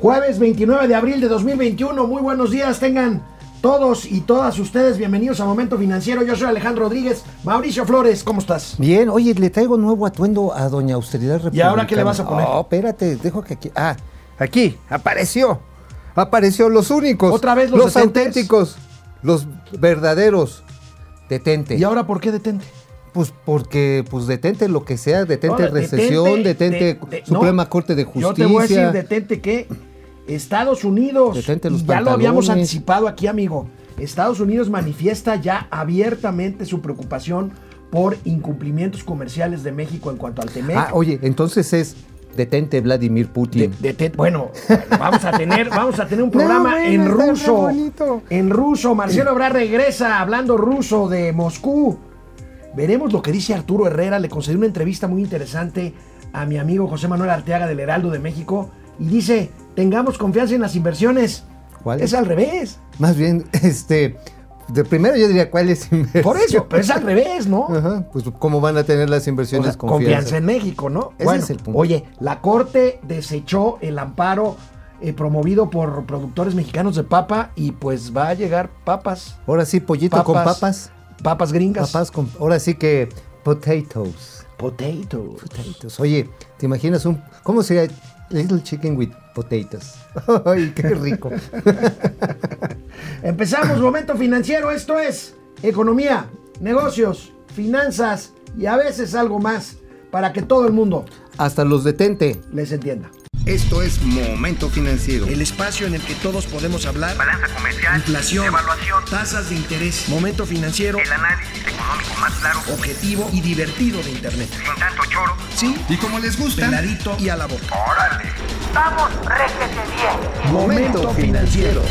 Jueves 29 de abril de 2021. Muy buenos días, tengan todos y todas ustedes bienvenidos a Momento Financiero. Yo soy Alejandro Rodríguez. Mauricio Flores, ¿cómo estás? Bien, oye, le traigo nuevo atuendo a Doña Austeridad Republicana. ¿Y ahora qué le vas a poner? Oh, espérate, dejo que aquí. Ah, aquí, apareció. Apareció los únicos. ¿Otra vez los detentes? auténticos. Los verdaderos. Detente. ¿Y ahora por qué detente? Pues porque, pues detente lo que sea, detente Ahora, recesión, detente, de- de- Suprema no, Corte de Justicia. Yo te voy a decir, detente que Estados Unidos, Detente los y ya lo habíamos anticipado aquí, amigo, Estados Unidos manifiesta ya abiertamente su preocupación por incumplimientos comerciales de México en cuanto al TEMEC. Ah, oye, entonces es detente Vladimir Putin. de- bueno, vamos a tener, vamos a tener un programa bueno, en ruso. En ruso. Marcelo Ebrard regresa hablando ruso de Moscú. Veremos lo que dice Arturo Herrera. Le concedió una entrevista muy interesante a mi amigo José Manuel Arteaga del Heraldo de México. Y dice, tengamos confianza en las inversiones. ¿Cuál? Es al revés. Más bien, este, de primero yo diría cuál es inversión. Por eso, pero es al revés, ¿no? Ajá, pues cómo van a tener las O inversiones sea, confianza. confianza. en México, ¿no? Ese es el punto. Oye, la Corte desechó el amparo eh, promovido por productores mexicanos de papa y pues va a llegar papas, Ahora sí, pollito con papas. papas gringas. Papas con, ahora sí que potatoes. Potatoes. Potatoes. Oye, ¿te imaginas un cómo sería little chicken with potatoes? Ay, qué rico. Empezamos, momento financiero. Esto es economía, negocios, finanzas y a veces algo más para que todo el mundo Hasta los detente. les entienda. Esto es Momento Financiero. El espacio en el que todos podemos hablar. balanza comercial, Inflación, evaluación, tasas de interés, momento financiero, el análisis económico más claro, objetivo y divertido de Internet. sin tanto choro. Sí, Y como les gusta, peladito y a la boca. ¡Órale! ¡Vamos, bien! Momento financiero.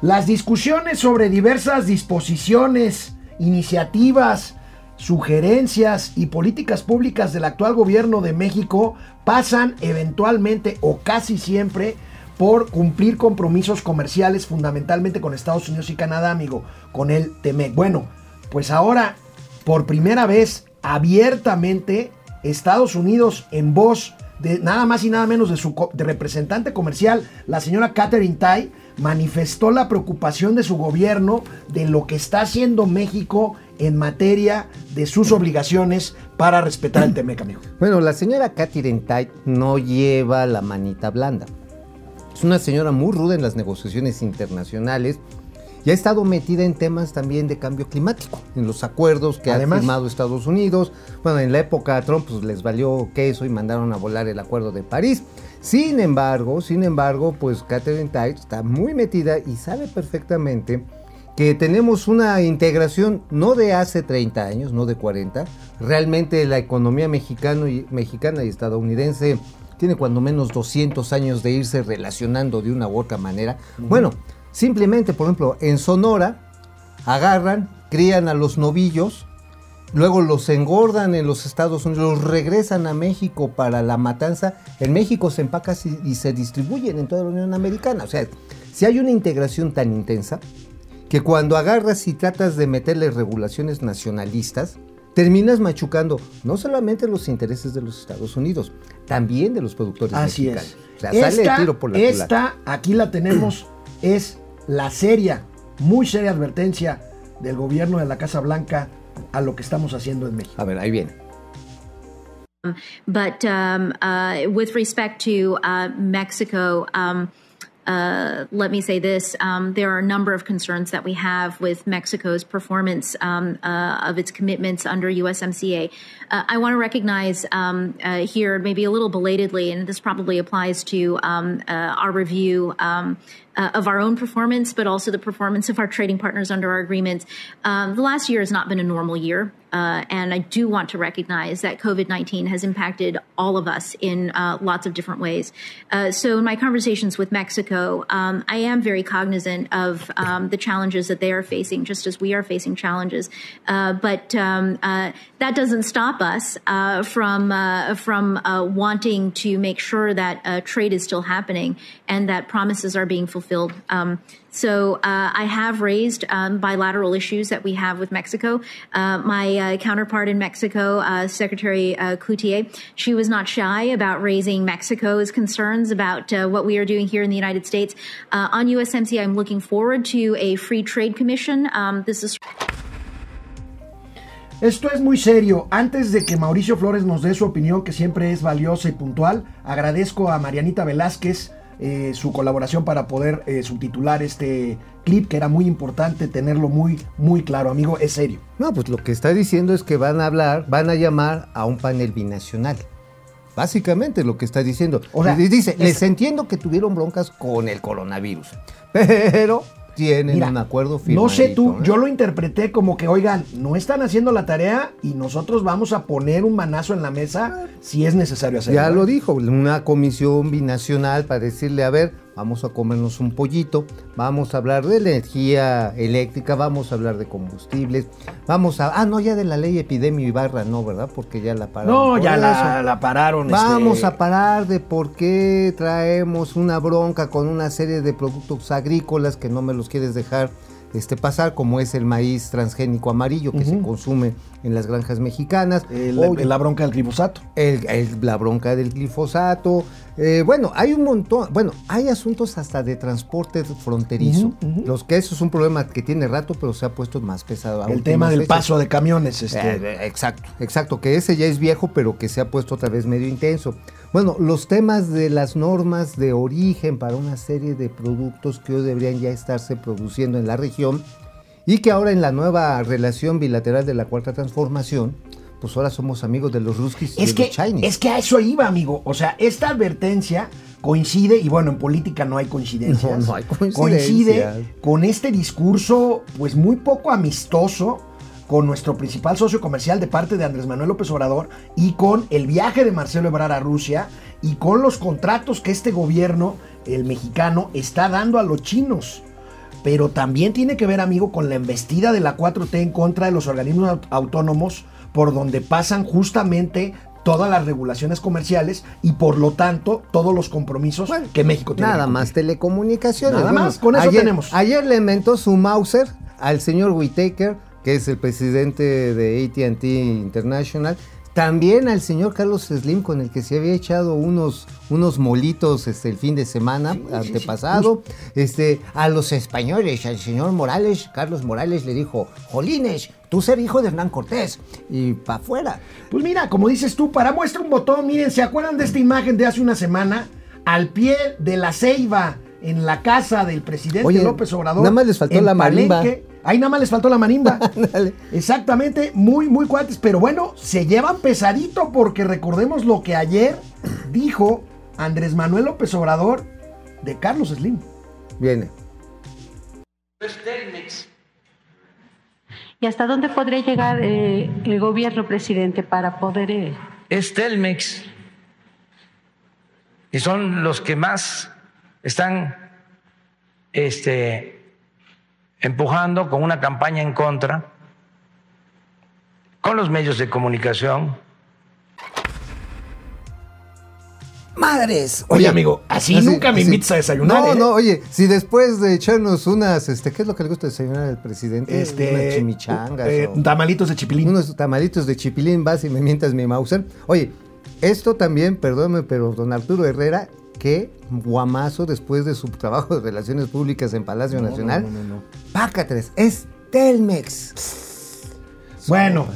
Las discusiones sobre diversas disposiciones, iniciativas, sugerencias y políticas públicas del actual gobierno de México pasan eventualmente o casi siempre por cumplir compromisos comerciales fundamentalmente con Estados Unidos y Canadá, amigo, con el TEMEC. Bueno, pues ahora, por primera vez, abiertamente, Estados Unidos en voz de nada más y nada menos de su representante comercial, la señora Catherine Tai, manifestó la preocupación de su gobierno de lo que está haciendo México en materia de sus obligaciones para respetar el TEMEC, amigo. Bueno, la señora Catherine Tait no lleva la manita blanda. Es una señora muy ruda en las negociaciones internacionales y ha estado metida en temas también de cambio climático, en los acuerdos que Además- ha firmado Estados Unidos. Bueno, en la época de Trump pues, les valió queso y mandaron a volar el acuerdo de París. Sin embargo, sin embargo, pues Catherine Tait está muy metida y sabe perfectamente que tenemos una integración no de hace 30 años, no de 40. Realmente la economía mexicano y, mexicana y estadounidense tiene cuando menos 200 años de irse relacionando de una u otra manera. Bueno, simplemente, por ejemplo, en Sonora agarran, crían a los novillos, luego los engordan en los Estados Unidos, los regresan a México para la matanza. En México se empacan y, y se distribuyen en toda la Unión Americana. O sea, si hay una integración tan intensa que cuando agarras y tratas de meterle regulaciones nacionalistas, terminas machucando no solamente los intereses de los Estados Unidos, también de los productores Así mexicanos. es. O sea, sale esta, el tiro por la culata. esta, aquí la tenemos, es la seria, muy seria advertencia del gobierno de la Casa Blanca a lo que estamos haciendo en México. A ver, ahí viene. But um, uh, with respect to uh, Mexico, um, uh, let me say this: um, there are a number of concerns that we have with Mexico's performance um, uh, of its commitments under USMCA. Uh, I want to recognize um, uh, here, maybe a little belatedly, and this probably applies to um, uh, our review. Uh, of our own performance, but also the performance of our trading partners under our agreements. Um, the last year has not been a normal year. Uh, and I do want to recognize that COVID 19 has impacted all of us in uh, lots of different ways. Uh, so, in my conversations with Mexico, um, I am very cognizant of um, the challenges that they are facing, just as we are facing challenges. Uh, but um, uh, that doesn't stop us uh, from, from wanting to make sure that trade is still happening and that promises are being fulfilled. Um, so uh, I have raised um, bilateral issues that we have with Mexico. Uh, my uh, counterpart in Mexico, uh, Secretary uh, Cloutier, she was not shy about raising Mexico's concerns about uh, what we are doing here in the United States. On USMC, I'm looking forward to a free trade commission. Um, this is Esto es muy serio. Antes de que Mauricio Flores nos dé su opinión, que siempre es valiosa y puntual, agradezco a Marianita Velázquez eh, su colaboración para poder eh, subtitular este clip, que era muy importante tenerlo muy, muy claro, amigo. Es serio. No, pues lo que está diciendo es que van a hablar, van a llamar a un panel binacional. Básicamente lo que está diciendo. O sea, les dice, es- les entiendo que tuvieron broncas con el coronavirus, pero tienen Mira, un acuerdo No sé tú, firmadito, ¿eh? yo lo interpreté como que, oigan, no están haciendo la tarea y nosotros vamos a poner un manazo en la mesa si es necesario hacerlo. Ya lo dijo, una comisión binacional para decirle, a ver, vamos a comernos un pollito, vamos a hablar de energía eléctrica, vamos a hablar de combustibles, vamos a... Ah, no, ya de la ley epidemia Ibarra, no, ¿verdad? Porque ya la pararon. No, ya la, la pararon. Vamos este, a parar de por qué traemos una bronca con una serie de productos agrícolas que no me los quieres dejar este, pasar, como es el maíz transgénico amarillo que se consume en las granjas mexicanas. el- Oye, la bronca del glifosato. el- el- la bronca del glifosato. eh, bueno, hay un montón. Bueno, hay asuntos hasta de transporte fronterizo. Los que eso es un problema que tiene rato, pero se ha puesto más pesado. El tema del fechas. paso de camiones. Este, Eh, exacto, exacto, que ese ya es viejo, pero que se ha puesto otra vez medio intenso. Bueno, los temas de las normas de origen para una serie de productos que hoy deberían ya estarse produciendo en la región y que ahora en la nueva relación bilateral de la cuarta transformación, pues ahora somos amigos de los ruskis y Es de que, los Chinese. es que a eso iba, amigo. O sea, esta advertencia coincide, y bueno, en política no hay coincidencias. No, no hay coincidencias. Coincide con este discurso, pues muy poco amistoso con nuestro principal socio comercial de parte de Andrés Manuel López Obrador y con el viaje de Marcelo Ebrard a Rusia y con los contratos que este gobierno, el mexicano, está dando a los chinos. Pero también tiene que ver, amigo, con la embestida de la 4T en contra de los organismos aut- autónomos por donde pasan justamente todas las regulaciones comerciales y por lo tanto todos los compromisos Bueno, que México tiene. Nada más telecomunicaciones. Nada más, con eso ayer, tenemos. Ayer le inventó su Mauser al señor Whitaker, que es el presidente de ATT International. También al señor Carlos Slim, con el que se había echado unos, unos molitos este, el fin de semana sí, sí, antepasado. este, a los españoles, al señor Morales, Carlos Morales le dijo, Jolines, tú ser hijo de Hernán Cortés. Y para afuera. Pues mira, como dices tú, para muestra un botón, miren, ¿se acuerdan de esta imagen de hace una semana? Al pie de la ceiba, en la casa del presidente Oye, López Obrador. nada más les faltó la marimba. Ahí nada más les faltó la marimba. Exactamente, muy, muy cuates. Pero bueno, se llevan pesadito porque recordemos lo que ayer dijo Andrés Manuel López Obrador de Carlos Slim. Viene. ¿Y hasta dónde podría llegar eh, el gobierno, presidente, para poder... eh, es Telmex. Y son los que más están este, empujando con una campaña en contra, con los medios de comunicación. ¡Madres! Oye, amigo, así nunca me invitas a desayunar, No, ¿eh? no, oye, si después de echarnos unas, este, ¿qué es lo que le gusta desayunar al presidente? Este, unas chimichangas. eh, o tamalitos de chipilín. unos tamalitos de chipilín, vas y me mientas mi Mauser. Oye, esto también, perdóname, pero don Arturo Herrera, qué guamazo después de su trabajo de relaciones públicas en Palacio Nacional. no, no, no. Pácatres, es Telmex. Bueno,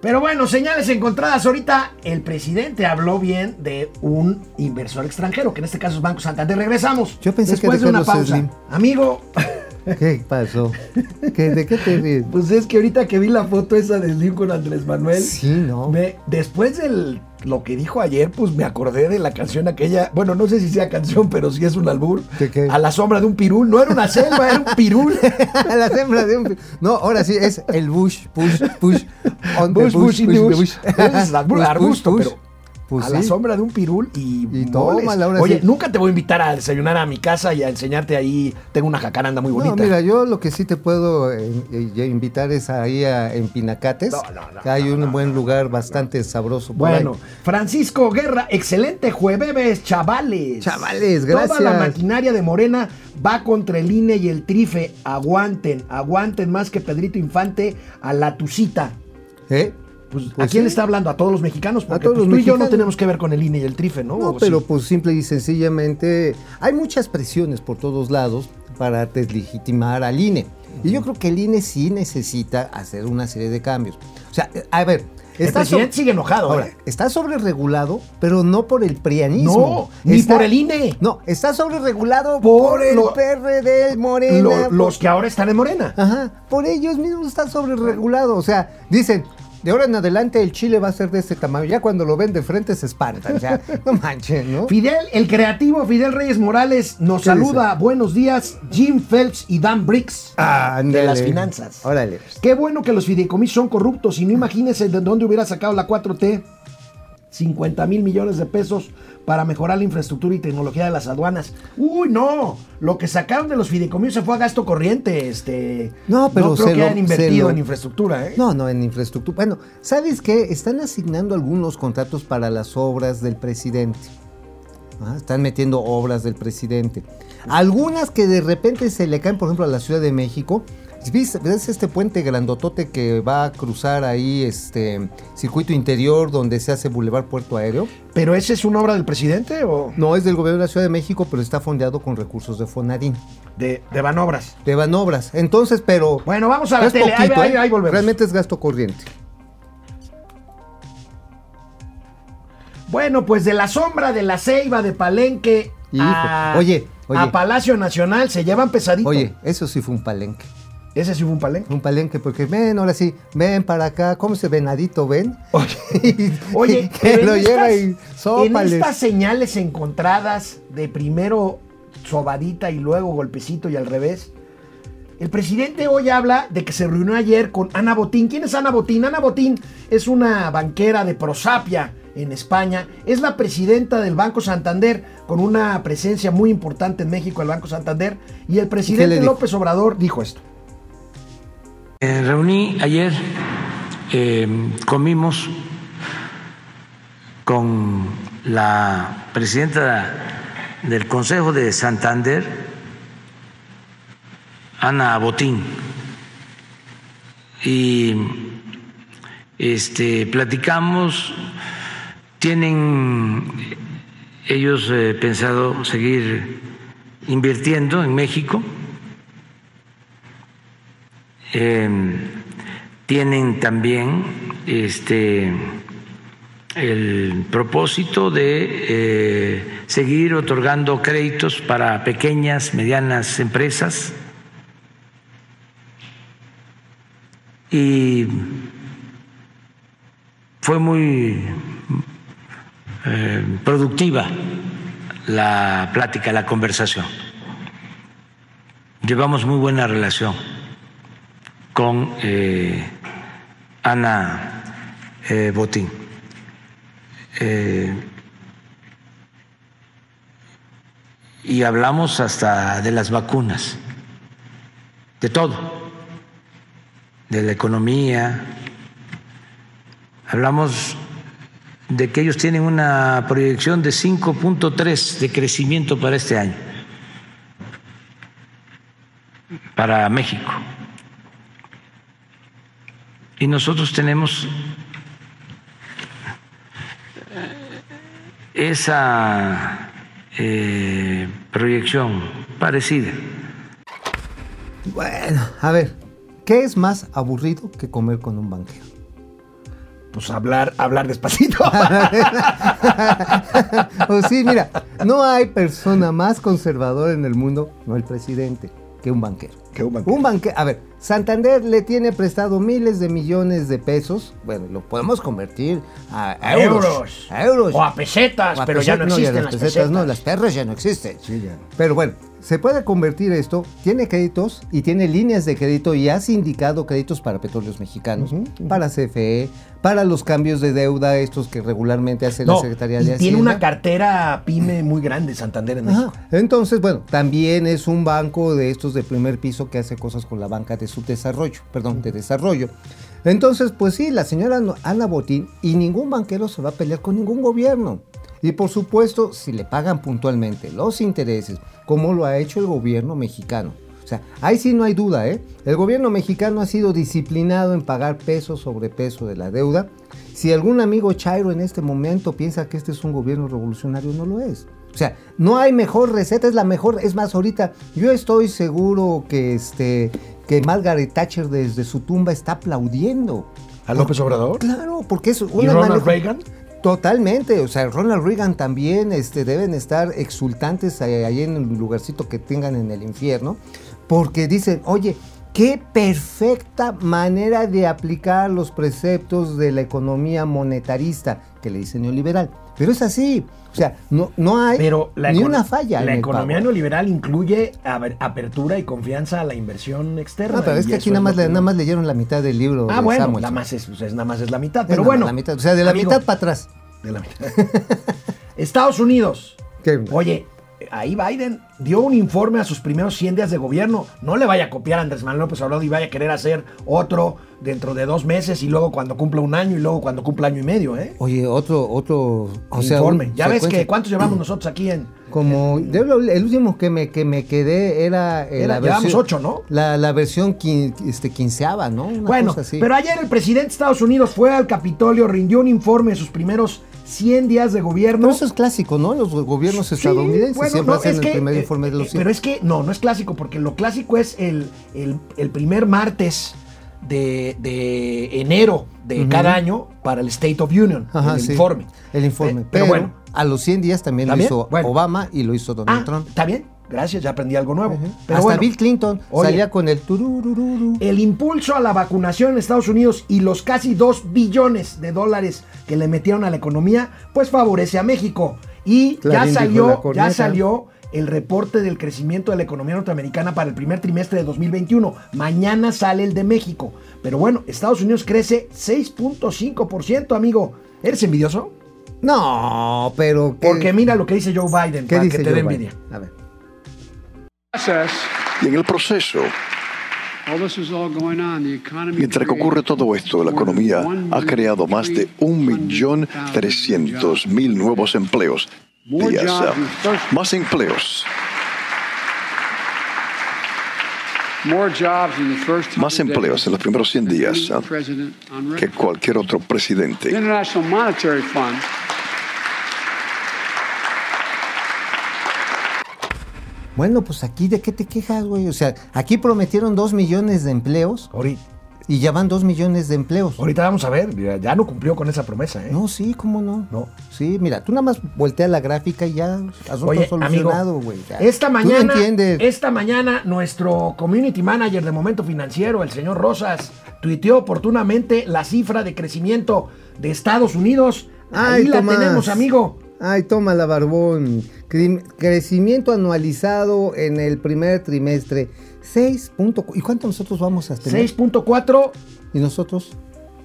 pero bueno, señales encontradas. Ahorita el presidente habló bien de un inversor extranjero, que en este caso es Banco Santander. Regresamos. Yo pensé que después de de una pausa. Slim. Amigo, ¿Qué pasó? ¿Qué- ¿De qué te ríes? pues es que ahorita que vi la foto esa de Slim con Andrés Manuel, Sí, ¿no? me- después de lo que dijo ayer, pues me acordé de la canción aquella. Bueno, no sé si sea canción, pero sí es un albur. ¿De qué? A la sombra de un pirul. No era una selva, era un pirul. la hembra de un... No, ahora sí, es el bush, push, push. on the Bush, bush, in the the bush. Es arbusto, pero Pues a la sombra de un pirul y, Y moles. tómala, ahora Oye, sí. nunca te voy a invitar a desayunar a mi casa y a enseñarte ahí. Tengo una jacaranda muy bonita. No, mira, yo lo que sí te puedo eh, eh, invitar es ahí a, en Pinacates. No, no, no, que hay un buen lugar bastante sabroso. por Bueno, ahí. Francisco Guerra, excelente jueves, chavales. Chavales, Toda la gracias. maquinaria de Morena va contra el INE y el Trife. Aguanten, aguanten más que Pedrito Infante a la tucita. ¿Eh? Pues, ¿A Pues quién sí. le está hablando? A todos los mexicanos, porque todos pues, los tú y yo no mexicanos. tenemos que ver con el INE y el Trife, ¿no? No, ¿O pero sí? pues simple y sencillamente hay muchas presiones por todos lados para deslegitimar al INE. Y yo creo que el INE sí necesita hacer una serie de cambios. O sea, a ver, El está presidente sobre- sigue enojado, Ahora, está sobre regulado, pero no por el prianismo. No, ni Está- por el INE. No, está sobre regulado Por por, el lo- PRD, Morena. Lo- por- los que ahora están en Morena. Ajá, por ellos mismos está sobre regulado. O sea, dicen, de ahora en adelante el chile va a ser de este tamaño. Ya cuando lo ven de frente se espantan. O sea, no manchen, ¿no? Fidel, el creativo Fidel Reyes Morales nos ¿Qué saluda. Buenos días, Jim Phelps y Dan Briggs. Ah, de las finanzas. Órale. Qué bueno que los fideicomisos son corruptos y no imagínense de dónde hubiera sacado la 4T 50 mil millones de pesos para mejorar la infraestructura y tecnología de las aduanas. Uy, no, lo que sacaron de los fideicomisos se fue a gasto corriente, este. No, pero creo se que lo- hayan invertido lo- en infraestructura, ¿eh? No, no, en infraestructura. Bueno, ¿sabes qué? Están asignando algunos contratos para las obras del presidente. Ah, están metiendo obras del presidente. Algunas que de repente se le caen, por ejemplo, a la Ciudad de México. ¿Ves, ves este puente grandotote que va a cruzar ahí este circuito interior donde se hace Boulevard Puerto Aéreo? Pero ese es una obra del presidente o No es del gobierno de la Ciudad de México, pero está fondeado con recursos de Fonadín. de, de Banobras. De Banobras. Entonces, pero. Bueno, vamos a la tele, ahí- poquito, ahí- ¿eh? ahí volvemos. Realmente es gasto corriente. Bueno, pues de la sombra de la ceiba de Palenque a, oye, oye. a Palacio Nacional se llevan pesadito. Oye, eso sí fue un palenque. Ese sí fue un palenque. Un palenque, porque ven, ahora sí, ven para acá, ¿cómo se venadito ven? Oye, que pero lo lleva y en estas señales encontradas de primero sobadita y luego golpecito y al revés, el presidente hoy habla de que se reunió ayer con Ana Botín. ¿Quién es Ana Botín? Ana Botín es una banquera de Prosapia en España. Es la presidenta del Banco Santander con una presencia muy importante en México, el Banco Santander. Y el presidente? López Obrador dijo esto. Me reuní ayer, eh, comimos con la presidenta del Consejo de Santander, Ana Botín, y este, platicamos, tienen ellos eh, pensado seguir invirtiendo en México. Eh, tienen también este el propósito de eh, seguir otorgando créditos para pequeñas, medianas empresas y fue muy eh, productiva la plática, la conversación. Llevamos muy buena relación con eh, Ana eh, Botín. Eh, y hablamos hasta de las vacunas, de todo, de la economía. Hablamos de que ellos tienen una proyección de 5.3 de crecimiento para este año, para México. Y nosotros tenemos esa eh, proyección parecida. Bueno, a ver, ¿qué es más aburrido que comer con un banquero? Pues hablar, hablar despacito. o sí, mira, no hay persona más conservadora en el mundo, no el presidente, que un banquero. Que un banquero. Un banquero. A ver, Santander le tiene prestado miles de millones de pesos. Bueno, lo podemos convertir a, A euros. euros. A euros. O a pesetas, O a pero ya no existen las las pesetas. pesetas. No, las perras ya no existen. Sí, ya. Pero bueno, se puede convertir esto, tiene créditos y tiene líneas de crédito y ha sindicado créditos para petróleos mexicanos, para CFE, para los cambios de deuda, estos que regularmente hace la Secretaría y de tiene Hacienda. una cartera pyme muy grande, Santander en Ajá. México. Entonces, bueno, también es un banco de estos de primer piso que hace cosas con la banca de subdesarrollo, perdón, de desarrollo. Entonces, pues sí, la señora Ana Botín y ningún banquero se va a pelear con ningún gobierno. Y por supuesto, si le pagan puntualmente los intereses, como lo ha hecho el gobierno mexicano. O sea, ahí sí no hay duda, ¿eh? El gobierno mexicano ha sido disciplinado en pagar peso sobre peso de la deuda. Si algún amigo Chairo en este momento piensa que este es un gobierno revolucionario, no lo es. O sea, no hay mejor receta, es la mejor. Es más, ahorita yo estoy seguro que este que Margaret Thatcher desde su tumba está aplaudiendo. ¿A López Obrador? Claro, porque es ¿Y una Ronald manejo- Reagan? Totalmente, o sea, Ronald Reagan también este, deben estar exultantes ahí en el lugarcito que tengan en el infierno, porque dicen, oye, qué perfecta manera de aplicar los preceptos de la economía monetarista, que le dicen neoliberal. Pero es así, o sea, no, no hay Pero ni una falla. La economía neoliberal incluye apertura y confianza a la inversión externa. No, pero es que aquí nada más, le- nada más leyeron la mitad del libro Ah, de bueno, nada más es, pues, es- nada más es la mitad. Pero bueno. la mitad, o sea, de la mitad para atrás. de la mitad. Estados Unidos. Oye, ahí Biden dio un informe a sus primeros 100 días de gobierno. No le vaya a copiar a Andrés Manuel López Obrador y vaya a querer hacer otro dentro de dos meses y luego cuando cumpla un año y luego cuando cumpla año y medio, ¿eh? Oye, otro, otro, o sea, informe. Ya ves que cuántos llevamos nosotros aquí en. Como el último que me, que me quedé era, eh, Era- la llevamos versión ocho, ¿no? La, la versión quin- este, quinceava, ¿no? Una Bueno, cosa así. pero ayer el presidente de Estados Unidos fue al Capitolio, rindió un informe de sus primeros 100 días de gobierno. Pero eso es clásico, ¿no? Los gobiernos Sí, estadounidenses bueno, siempre no, hacen es el que, primer eh, informe de los eh, 100. Pero es que no, no es clásico, porque lo clásico es el, el- el primer martes de, de enero de cada año para el State of Union, Ajá, el sí, informe. El informe. Eh, pero pero bueno, a los 100 días también, ¿También? lo hizo Bueno. Obama y lo hizo Donald ah, Trump. está bien, gracias, ya aprendí algo nuevo. Pero Hasta bueno, Bill Clinton oye, salía con el tururururu. el impulso a la vacunación en Estados Unidos y los casi 2 billones de dólares que le metieron a la economía, pues favorece a México. Y Clarín ya salió, ya salió el reporte del crecimiento de la economía norteamericana para el primer trimestre de 2021. Mañana sale el de México. Pero bueno, Estados Unidos crece 6.5%, amigo. ¿Eres envidioso? No, pero... ¿qué- Porque mira lo que dice Joe Biden, ¿qué para dice que te dé envidia. A ver. Y en el proceso, mientras que ocurre todo esto, la economía ha creado más de 1.300.000 nuevos empleos. Días, ah, más empleos, más empleos en los primeros 100 días ah, que cualquier otro presidente. Bueno, pues aquí de qué te quejas, güey. O sea, aquí prometieron dos millones de empleos Ahorita, y ya van dos millones de empleos. ahorita vamos a ver, ya, ya no cumplió con esa promesa, ¿eh? No, sí, ¿cómo no? No. Sí, mira, tú nada más voltea la gráfica y ya asunto Oye, solucionado, güey. esta mañana, entiendes. esta mañana nuestro community manager de Momento Financiero, el señor Rosas, tuiteó oportunamente la cifra de crecimiento de Estados Unidos. Ahí la Tomás. tenemos, amigo. Ay, toma la barbón. Cre- crecimiento anualizado en el primer trimestre. 6. punto cu- ¿Y cuánto nosotros vamos a tener? 6.4, ¿Y nosotros?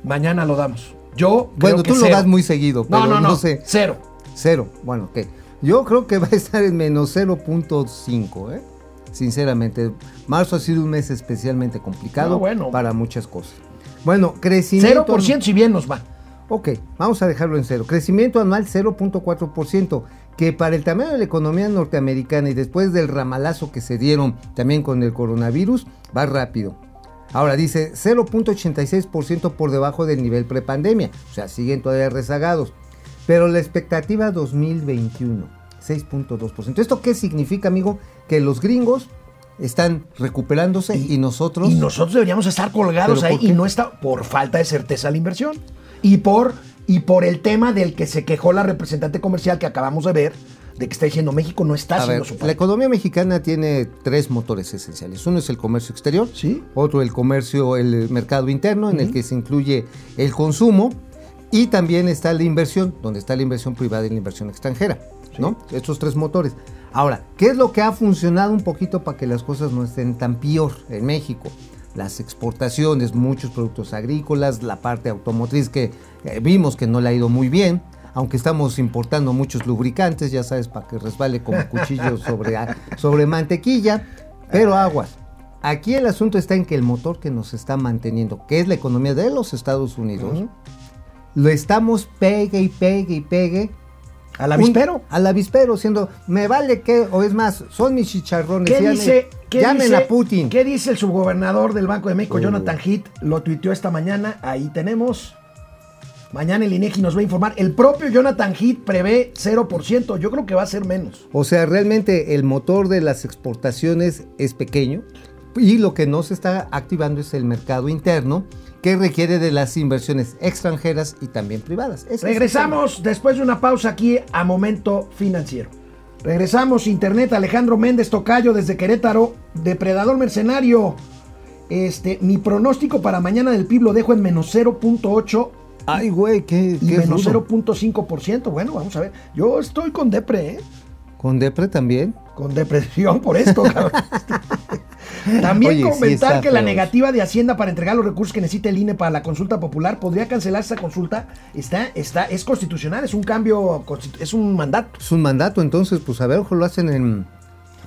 mañana lo damos. Yo Bueno, creo que tú lo das muy seguido, pero No, no, no, sé. cero. Cero. Bueno, ok. Yo creo que va a estar en menos 0.5, ¿eh? Sinceramente. Marzo ha sido un mes especialmente complicado No, bueno. para muchas cosas. Bueno, crecimiento. 0% si bien nos va. Ok, vamos a dejarlo en cero. Crecimiento anual 0.4%, que para el tamaño de la economía norteamericana y después del ramalazo que se dieron también con el coronavirus, va rápido. Ahora dice 0.86% por debajo del nivel prepandemia, o sea, siguen todavía rezagados. Pero la expectativa 2021, 6.2%. ¿Esto qué significa, amigo? Que los gringos están recuperándose y, nosotros... Y nosotros deberíamos estar colgados ¿Pero ahí y no está por falta de certeza la inversión. Y por, y por el tema del que se quejó la representante comercial que acabamos de ver, de que está diciendo México no está A haciendo ver, su la parte. economía mexicana tiene tres motores esenciales. Uno es el comercio exterior, Sí. otro el comercio, el mercado interno, en el que se incluye el consumo, y también está la inversión, donde está la inversión privada y la inversión extranjera. ¿no? Estos tres motores. Ahora, ¿qué es lo que ha funcionado un poquito para que las cosas no estén tan peor en México? Las exportaciones, muchos productos agrícolas, la parte automotriz que eh, vimos que no le ha ido muy bien, aunque estamos importando muchos lubricantes, ya sabes, para que resbale como cuchillo sobre, sobre mantequilla, pero aguas. Aquí el asunto está en que el motor que nos está manteniendo, que es la economía de los Estados Unidos, lo estamos pegue y pegue y pegue. Al avispero. Al avispero, siendo, me vale que, o es más, son mis chicharrones. ¿Qué dice, qué llamen dice- a Putin. ¿Qué dice el subgobernador del Banco de México, Uh. Jonathan Heath? Lo tuiteó esta mañana. Ahí tenemos. Mañana el INEGI nos va a informar. El propio Jonathan Heath prevé 0%. Yo creo que va a ser menos. O sea, realmente el motor de las exportaciones es pequeño y lo que no se está activando es el mercado interno que requiere de las inversiones extranjeras y también privadas. Ese Regresamos después de una pausa aquí a Momento Financiero. Regresamos, Internet, Alejandro Méndez Tocayo desde Querétaro, Depredador Mercenario. Este, mi pronóstico para mañana del PIB lo dejo en menos 0.8 Ay, güey, qué, y qué menos rudo. 0.5%. Bueno, vamos a ver. Yo estoy con depre, ¿eh? ¿Con Depre también? Con depresión por esto, cabrón. También Oye, sí comentar que la negativa de Hacienda para entregar los recursos que necesita el INE para la consulta popular podría cancelar esa consulta. Está, está, es constitucional, es un cambio, es un mandato. Es un mandato, entonces, pues a ver, ojo, lo hacen en...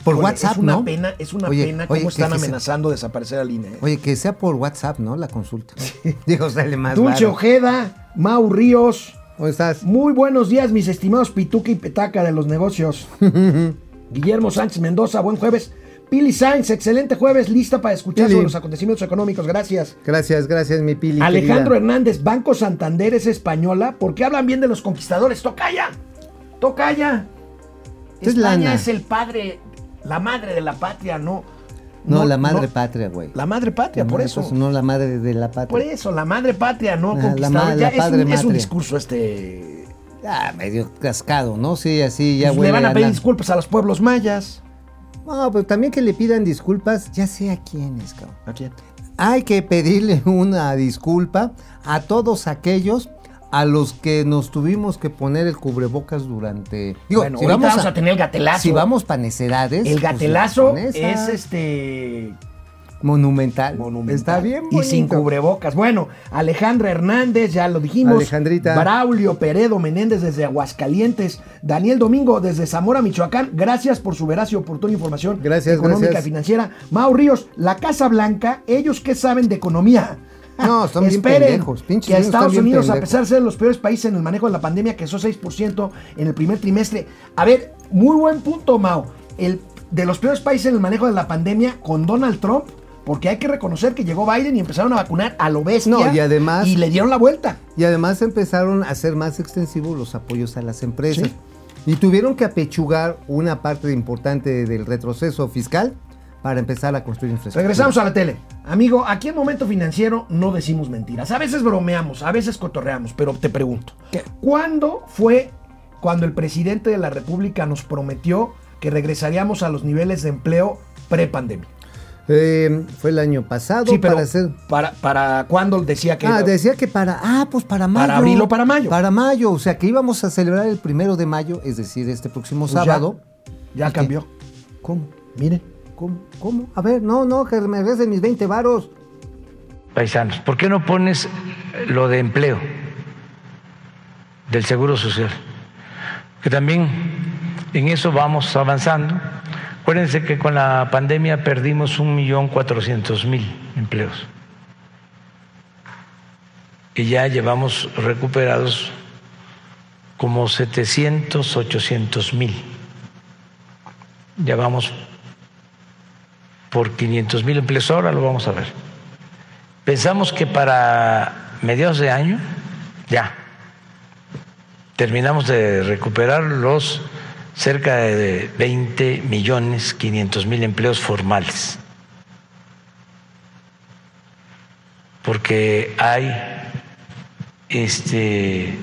Por Híjole, WhatsApp, es una ¿no? pena, es una Oye, pena oye, cómo están amenazando desaparecer al INE. ¿eh? Oye, que sea por WhatsApp, ¿no? La consulta. Digo, sale más Dulce. Ojeda, Mau Ríos. ¿Cómo estás? Muy buenos días, mis estimados Pituca y Petaca de los negocios. Guillermo Sánchez Mendoza, buen jueves. Pili Sainz, excelente jueves, lista para escuchar Pili. sobre los acontecimientos económicos. Gracias. Gracias, gracias, mi Pili. Alejandro querida. Hernández, Banco Santander es española. ¿Por qué hablan bien de los conquistadores? ¡Tocaya! ¡Tocaya! Es España lana. es el padre, la madre de la patria, ¿no? No, la madre no, patria, güey. La madre patria, La por madre, eso. pues, no la madre de la patria. Por eso, la madre patria, no Ah, la conquistador. ma- Ya la es, un, es un discurso este. Ah, medio cascado, ¿no? Sí, así ya Pues le van a pedir la- disculpas a los pueblos mayas. No, pero también que le pidan disculpas, ya sé a quiénes, cabrón. ¿A quién? Hay que pedirle una disculpa a todos aquellos a los que nos tuvimos que poner el cubrebocas durante. Digo, bueno, ahorita vamos a, tener el gatelazo. Si vamos para necedades. el pues, gatelazo con esa es este. Monumental. monumental. Está bien Y sin bonito. cubrebocas. Bueno, Alejandra Hernández, ya lo dijimos. Alejandrita. Braulio Peredo Menéndez desde Aguascalientes. Daniel Domingo desde Zamora, Michoacán. Gracias por su veraz y oportuna información Gracias, económica gracias. y financiera. Mau Ríos, la Casa Blanca, ellos qué saben de economía. No, son bien pendejos, pinches que a están Estados Unidos, a pesar de ser los peores países en el manejo de la pandemia, que son 6% en el primer trimestre. A ver, muy buen punto, Mau. El, de los peores países en el manejo de la pandemia con Donald Trump, porque hay que reconocer que llegó Biden y empezaron a vacunar a lo bestia. No, y además- Y le dieron la vuelta. Y además empezaron a ser más extensivos los apoyos a las empresas. Y tuvieron que apechugar una parte importante del retroceso fiscal para empezar a construir infraestructura. Regresamos a la tele. Amigo, aquí en Momento Financiero no decimos mentiras. A veces bromeamos, a veces cotorreamos, pero te pregunto. ¿Cuándo fue cuando el presidente de la República nos prometió que regresaríamos a los niveles de empleo pre-pandemia? Eh, fue el año pasado Sí, pero para hacer... para, para cuándo decía que Ah, decía que para... Ah, pues para mayo. Para abril o para mayo. Para mayo, o sea que íbamos a celebrar el primero de mayo, es decir, este próximo Pues sábado. ya cambió. ¿Cómo? Mire. ¿Cómo? ¿Cómo? A ver, no, no, que me regresen mis 20 varos. Paisanos, ¿por qué no pones lo de empleo del Seguro Social? Que también en eso vamos avanzando. Acuérdense que con la pandemia perdimos un millón cuatrocientos mil empleos y ya llevamos recuperados como 700, 800 mil. Ya vamos por 500 mil empleos, ahora lo vamos a ver. Pensamos que para mediados de año ya terminamos de recuperar los cerca de 20 millones 500 mil empleos formales. Porque hay este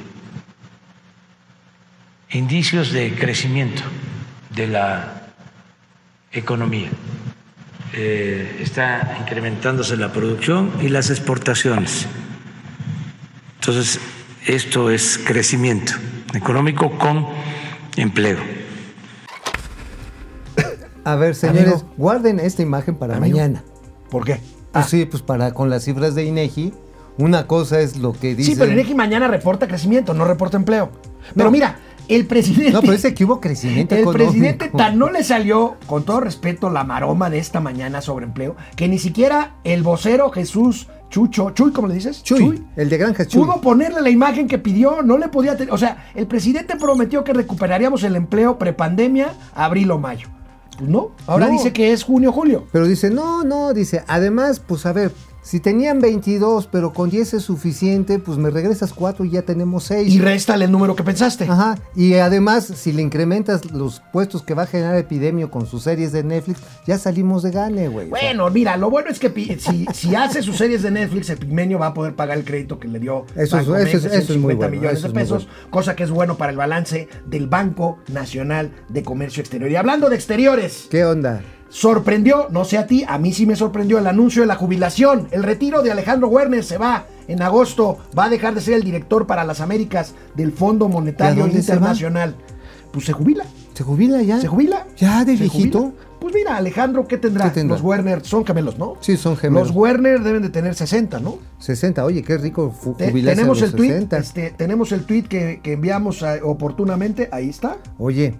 indicios de crecimiento de la economía. Eh, está incrementándose la producción y las exportaciones. Entonces, esto es crecimiento económico con empleo. A ver, señores, Amigo. guarden esta imagen para Amigo. mañana. ¿Por qué? Pues sí, pues para con las cifras de INEGI, una cosa es lo que dice. Sí, pero Inegi mañana reporta crecimiento, no reporta empleo. Pero No. mira, el presidente. No, pero dice que hubo crecimiento El económico. presidente tan no le salió, con todo respeto, la maroma de esta mañana sobre empleo, que ni siquiera el vocero Jesús Chucho, Chuy, ¿cómo le dices? Chuy, el de Granja Chuy. Pudo ponerle la imagen que pidió, no le podía tener. O sea, el presidente prometió que recuperaríamos el empleo prepandemia, abril o mayo. Pues no, ahora No. dice que es junio, julio. Pero dice, no, no, dice, además, pues a ver, si tenían 22, pero con 10 es suficiente, pues me regresas 4 y ya tenemos 6. Y réstale el número que pensaste. Ajá, y además, si le incrementas los puestos que va a generar Epidemio con sus series de Netflix, ya salimos de gane, güey. O sea, Bueno, mira, lo bueno es que si, si hace sus series de Netflix, Epigmenio va a poder pagar el crédito que le dio Eso es- Banco eso es- Mex, eso es muy 150 bueno, millones eso de pesos, cosa que es bueno para el balance del Banco Nacional de Comercio Exterior. Y hablando de exteriores, ¿Qué onda? Sorprendió, no sé a ti, a mí sí me sorprendió el anuncio de la jubilación. El retiro de Alejandro Werner se va en agosto, va a dejar de ser el director para las Américas del Fondo ¿Y Monetario? Internacional. Pues se jubila. ¿Se jubila ya? ¿Se jubila? ¿Ya de ¿Se viejito? Pues mira, Alejandro, ¿qué tendrá? ¿Qué tendrá? Los Werner son gemelos, ¿no? Sí, son gemelos. Los Werner deben de tener 60, ¿no? 60, oye, qué rico jubilarse tenemos a los el tweet, 60. este, tenemos el tweet que, que enviamos eh, oportunamente, ahí está. Oye,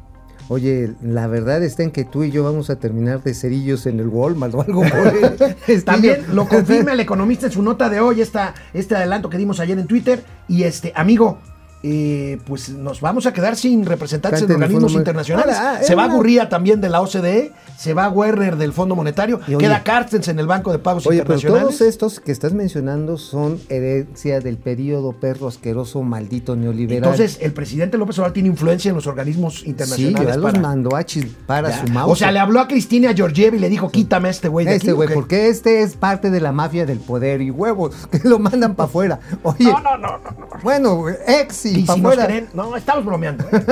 oye, la verdad está en que tú y yo vamos a terminar de cerillos en el Walmart o algo por. También lo confirma el economista en su nota de hoy, esta, este adelanto que dimos ayer en Twitter. Y este, amigo, eh, pues nos vamos a quedar sin representantes en Cante el organismos internacionales. Ah, se va Gurría también de la OCDE, se va Werner del Fondo Monetario, Y oye- queda Carstens en el Banco de Pagos Oye, pero Internacionales. todos estos que estás mencionando son herencia del periodo perro asqueroso maldito neoliberal. Entonces, el presidente López Obrador tiene influencia en los organismos sí, internacionales. ya los para- mandó a chis para Ya. su mouse. O sea, le habló a Cristina Georgieva y le dijo, quítame a este güey de Este güey, porque este es parte de la mafia del poder y huevos, que lo mandan para afuera. Oye, No, no, no, no. no. bueno, ex y, Y para si nos afuera. creen, no, estamos bromeando. ¿eh?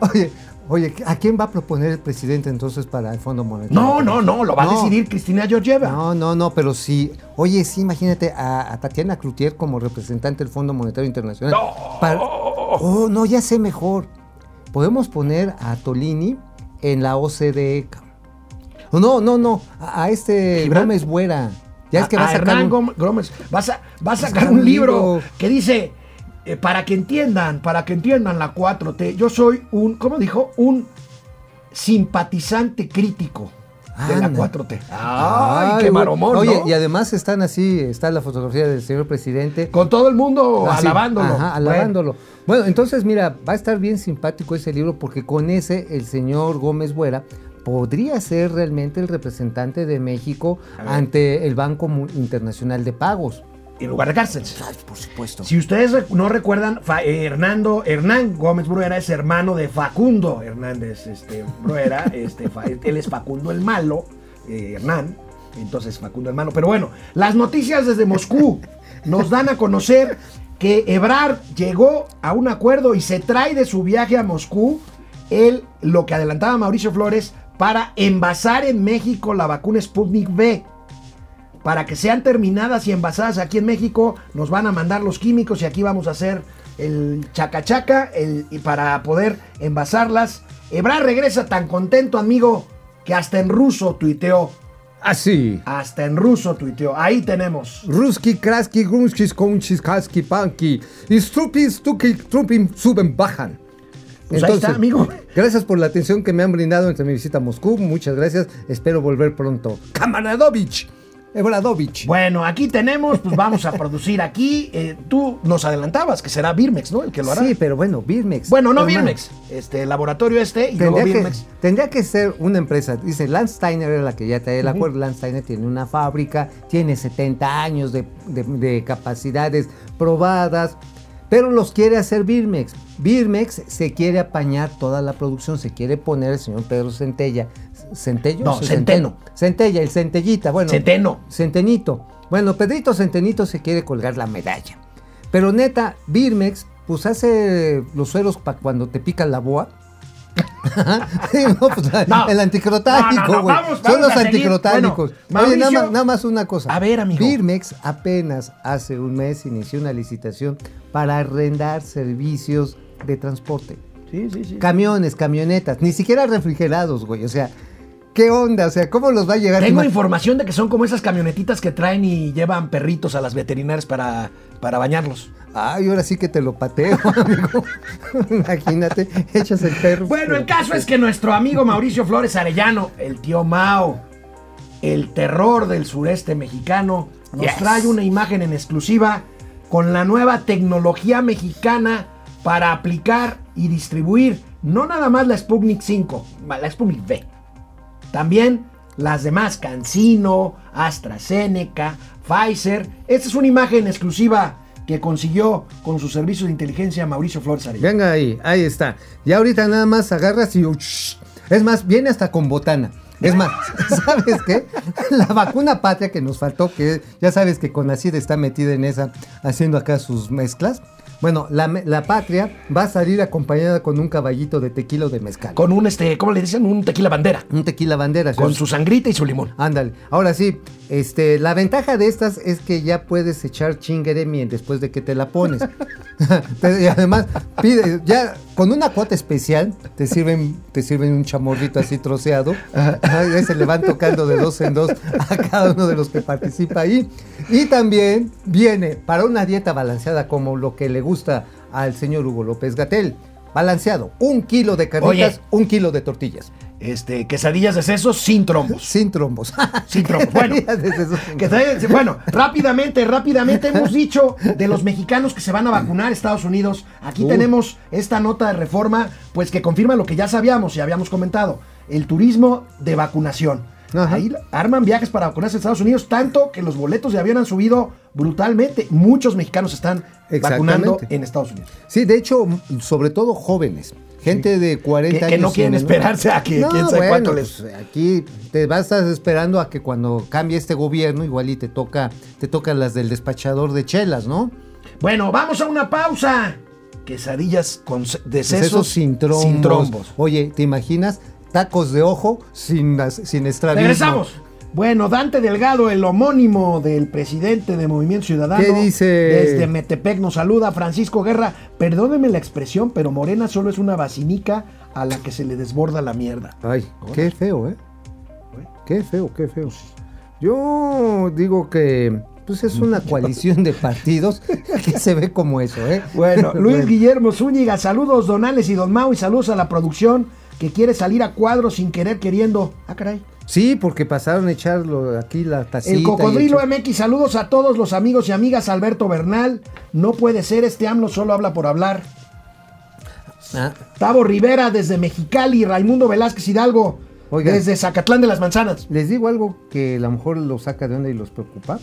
Oye, oye, ¿a quién va a proponer el presidente entonces para el Fondo Monetario? No, no, no, lo va a No. decidir Cristina Georgieva. No, no, no, pero sí. Oye, sí, imagínate a, a Tatiana Cloutier como representante del Fondo Monetario Internacional. Para- oh, no, ya sé mejor. Podemos poner a Tolini en la OCDE. No, no, no, a, a este ¿Gibran? Gómez Buera. Ya es que va a a sacar Hernán un- Gómez- Gómez, vas a, va a sacar sacar un un libro libro. que dice, eh, para que entiendan, para que entiendan la 4T, yo soy un, ¿cómo dijo? Un simpatizante crítico de la Anda. 4T. ¡Ay, qué maromón, Oye, ¿no? y además están así, está la fotografía del señor presidente. Con todo el mundo Así, alabándolo. Ajá, alabándolo. Bueno. entonces mira, va a estar bien simpático ese libro porque con ese el señor Gómez Buera podría ser realmente el representante de México ante el Banco Internacional de Pagos. En lugar de Cárceles. por supuesto. Si ustedes no recuerdan, Fa- eh, Hernando, Hernán Gómez Bruera es hermano de Facundo Hernández este, Bruera. este, él es Facundo el malo, eh, Hernán. Entonces Facundo el malo. Pero bueno, las noticias desde Moscú nos dan a conocer que Ebrard llegó a un acuerdo y se trae de su viaje a Moscú él, lo que adelantaba Mauricio Flores, para envasar en México la vacuna Sputnik V para que sean terminadas y envasadas aquí en México, nos van a mandar los químicos y aquí vamos a hacer el chacachaca el, y para poder envasarlas. Ebrard regresa tan contento, amigo, que hasta en ruso tuiteó. Así. Hasta en ruso tuiteó. Ahí tenemos. Ruski, kraski, grunskis, konchis, kaski, panki. Y strupi, stuki, trupim, suben, bajan. Pues ahí está, amigo. Gracias por la atención que me han brindado entre mi visita a Moscú. Muchas gracias. Espero volver pronto. Kamaradovich. Ebradovich. Bueno, aquí tenemos, pues vamos a producir aquí. Eh, tú nos adelantabas que será Birmex, ¿no? El que lo hará. Sí, pero bueno, Birmex. bueno, no Hermano, Birmex. Este, laboratorio este y luego Tendría que, Birmex. tendría que ser una empresa. Dice, Landsteiner era la que ya trae el acuerdo. Landsteiner tiene una fábrica, tiene 70 años de, de- de capacidades probadas, pero los quiere hacer Birmex. Birmex se quiere apañar toda la producción, se quiere poner el señor Pedro Centella. ¿Centello? No, Centeno. Centella, el Centellita. Bueno, Centeno. Centenito. Bueno, Pedrito Centenito se quiere colgar la medalla. Pero neta, Birmex, pues hace los sueros para cuando te pica la boa. Sí, no, pues, No. el anticrotánico, No, no, no, güey. vamos- Son los anticrotánicos. Bueno, Oye, nada más, nada más una cosa. A ver, amigo. Birmex apenas hace un mes inició una licitación para arrendar servicios de transporte. Sí, sí, sí. Camiones, camionetas, ni siquiera refrigerados, güey. O sea, ¿qué onda? O sea, ¿cómo los va a llegar? Tengo información de que son como esas camionetitas que traen y llevan perritos a las veterinarias para, para bañarlos. Ay, ahora sí que te lo pateo, amigo. Imagínate, echas el perro. Bueno, el caso es que nuestro amigo Mauricio Flores Arellano, el tío Mao, el terror del sureste mexicano, nos Yes. trae una imagen en exclusiva con la nueva tecnología mexicana para aplicar y distribuir no nada más la Sputnik 5, la Sputnik V, también las demás, Cancino, AstraZeneca, Pfizer. Esta es una imagen exclusiva que consiguió con su servicio de inteligencia Mauricio Flores Arellano. Venga ahí, ahí está. Y ahorita nada más agarras y... Es más, viene hasta con botana. Es más, ¿sabes qué? La vacuna patria que nos faltó, que ya sabes que Conacid está metida en esa, haciendo acá sus mezclas. Bueno, la, la patria va a salir acompañada con un caballito de tequila o de mezcal. Con un, este, ¿cómo le dicen? Un tequila bandera. un tequila bandera. Con ¿sí? su sangrita y su limón. Ándale. Ahora sí, este, la ventaja de estas es que ya puedes echar chingueremi después de que te la pones. Y además, pide, ya con una cuota especial te sirven, te sirven un chamorrito así troceado. Se le van tocando de dos en dos a cada uno de los que participa ahí. Y también viene para una dieta balanceada como lo que le gusta al señor Hugo López Gatel. Balanceado, un kilo de carnitas, Oye. un kilo de tortillas. Este, quesadillas de sesos sin trombos. Sin trombos. Sin trombos. Bueno, de sesos sin bueno, rápidamente, rápidamente hemos dicho de los mexicanos que se van a vacunar a Estados Unidos. Aquí Uh. tenemos esta nota de reforma, pues que confirma lo que ya sabíamos y habíamos comentado: el turismo de vacunación. Ajá. Ahí arman viajes para vacunarse en Estados Unidos, tanto que los boletos de avión han subido brutalmente. Muchos mexicanos están vacunando en Estados Unidos. Sí, de hecho, sobre todo jóvenes. Gente de 40 Que- años. que no quieren esperarse a que quién sabe cuánto les- pues, aquí te vas estás esperando a que cuando cambie este gobierno, igual y te toca, te tocan las del despachador de chelas, ¿no? Bueno, vamos a una pausa. Quesadillas con, se- de sesos eso sin trombos. Sin trombos. Oye, ¿te imaginas? Tacos de ojo sin, sin estrabismo. Regresamos. Bueno, Dante Delgado, el homónimo del presidente de Movimiento Ciudadano. ¿Qué dice? Desde Metepec nos saluda Francisco Guerra. Perdóneme la expresión, pero Morena solo es una vacinica a la que se le desborda la mierda. Ay, qué feo, ¿eh? Qué feo, qué feo. Yo digo que pues es una coalición de partidos que se ve como eso, ¿eh? Bueno, Luis Guillermo Zúñiga, saludos Donales y Don Mau y saludos a la producción que quiere salir a cuadro sin querer queriendo. Ah, caray. Sí, porque pasaron a echarlo aquí la tacita. El Cocodrilo MX, saludos a todos los amigos y amigas. Alberto Bernal, no puede ser, este AMLO solo habla por hablar. Ah, Tavo Rivera desde Mexicali, Raimundo Velázquez Hidalgo Oigan. desde Zacatlán de las Manzanas. Les digo algo que a lo mejor los saca de onda y los preocupa.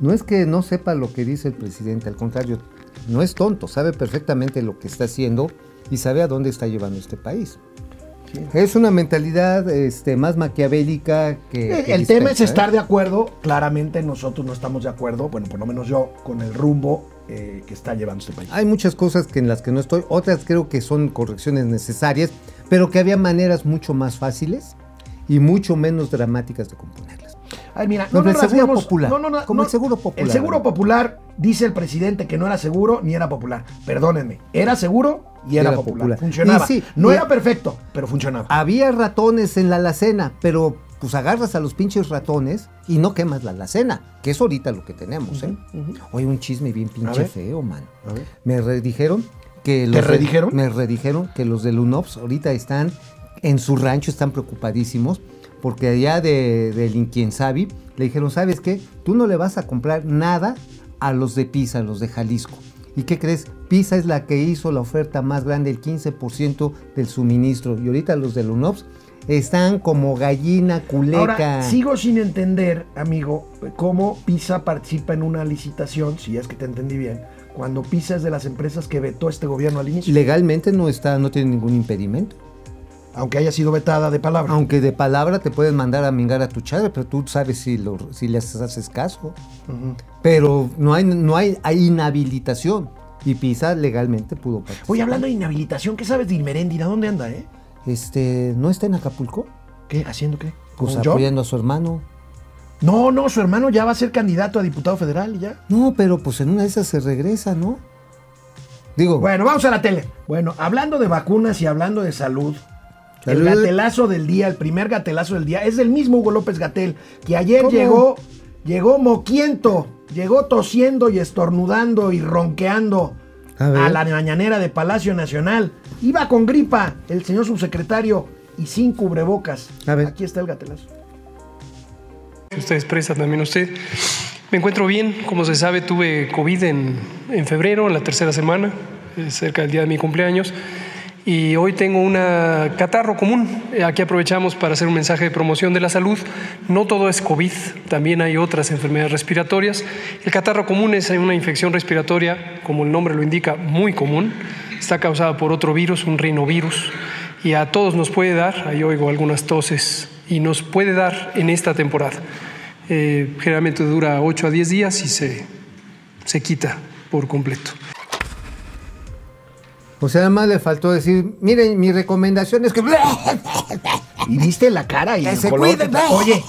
No es que no sepa lo que dice el presidente, al contrario, no es tonto, sabe perfectamente lo que está haciendo y sabe a dónde está llevando este país. Es una mentalidad este, más maquiavélica que... que el tema es dispersa, ¿eh? estar de acuerdo, claramente nosotros no estamos de acuerdo, bueno, por lo menos yo, con el rumbo eh, que está llevando este país. Hay muchas cosas que en las que no estoy, otras creo que son correcciones necesarias, pero que había maneras mucho más fáciles y mucho menos dramáticas de componerlas. Ay, mira, Como no el seguro popular, no, no, no, como no. el seguro popular. El seguro popular, dice el presidente que no era seguro ni era popular. Perdónenme, era seguro y era, Era popular. popular. Funcionaba. Y sí, no y- era perfecto, pero funcionaba. Había ratones en la alacena, pero pues agarras a los pinches ratones y no quemas la alacena, que es ahorita lo que tenemos, ¿eh? Oye, un chisme bien pinche feo, man. A ver. Me redijeron que ¿Te los de- redijeron? me redijeron que los del UNOPS ahorita están en su rancho, están preocupadísimos porque allá de, del Inquiensabi le dijeron, ¿sabes qué? Tú no le vas a comprar nada a los de Pisa, a los de Jalisco. ¿Y qué crees? Pisa es la que hizo la oferta más grande, el 15% del suministro. Y ahorita los del UNOPS están como gallina culeca. Ahora, sigo sin entender, amigo, cómo PISA participa en una licitación, si es que te entendí bien, cuando PISA es de las empresas que vetó este gobierno al inicio, Legalmente no está, no tiene ningún impedimento. Aunque haya sido vetada de palabra. Aunque de palabra te pueden mandar a mingar a tu chave, pero tú sabes si, lo, si les haces caso. Pero no hay, no hay, hay inhabilitación. Y Pisa legalmente pudo participar. Oye, hablando de inhabilitación, ¿qué sabes de Inmeréndira? ¿Dónde anda, eh? Este, ¿no está en Acapulco? ¿Qué? ¿Haciendo qué? Pues apoyando a su hermano. No, no, su hermano ya va a ser candidato a diputado federal y ya. No, pero pues en una de esas se regresa, ¿no? Digo, Bueno, vamos a la tele. Bueno, hablando de vacunas y hablando de salud, el gatelazo del día, el primer gatelazo del día, es del mismo Hugo López Gatel, que ayer ¿Cómo? llegó, llegó moquiento, llegó tosiendo y estornudando y ronqueando A a la mañanera de Palacio Nacional. Iba con gripa el señor subsecretario y sin cubrebocas. A ver. Aquí está el gatelazo. usted expresa también usted. Me encuentro bien, como se sabe, tuve COVID en, en febrero, en la tercera semana, eh, cerca del día de mi cumpleaños, y hoy tengo una catarro común. Aquí aprovechamos para hacer un mensaje de promoción de la salud. No todo es COVID, también hay otras enfermedades respiratorias. El catarro común es una infección respiratoria, como el nombre lo indica, muy común. Está causada por otro virus, un rinovirus, y a todos nos puede dar, ahí oigo algunas toses, y nos puede dar en esta temporada. Eh, generalmente dura 8 a 10 días y se, se quita por completo. O sea, nada más le faltó decir, miren, mi recomendación es que... Y viste la cara y Que el se color cuide. que tra- Oye,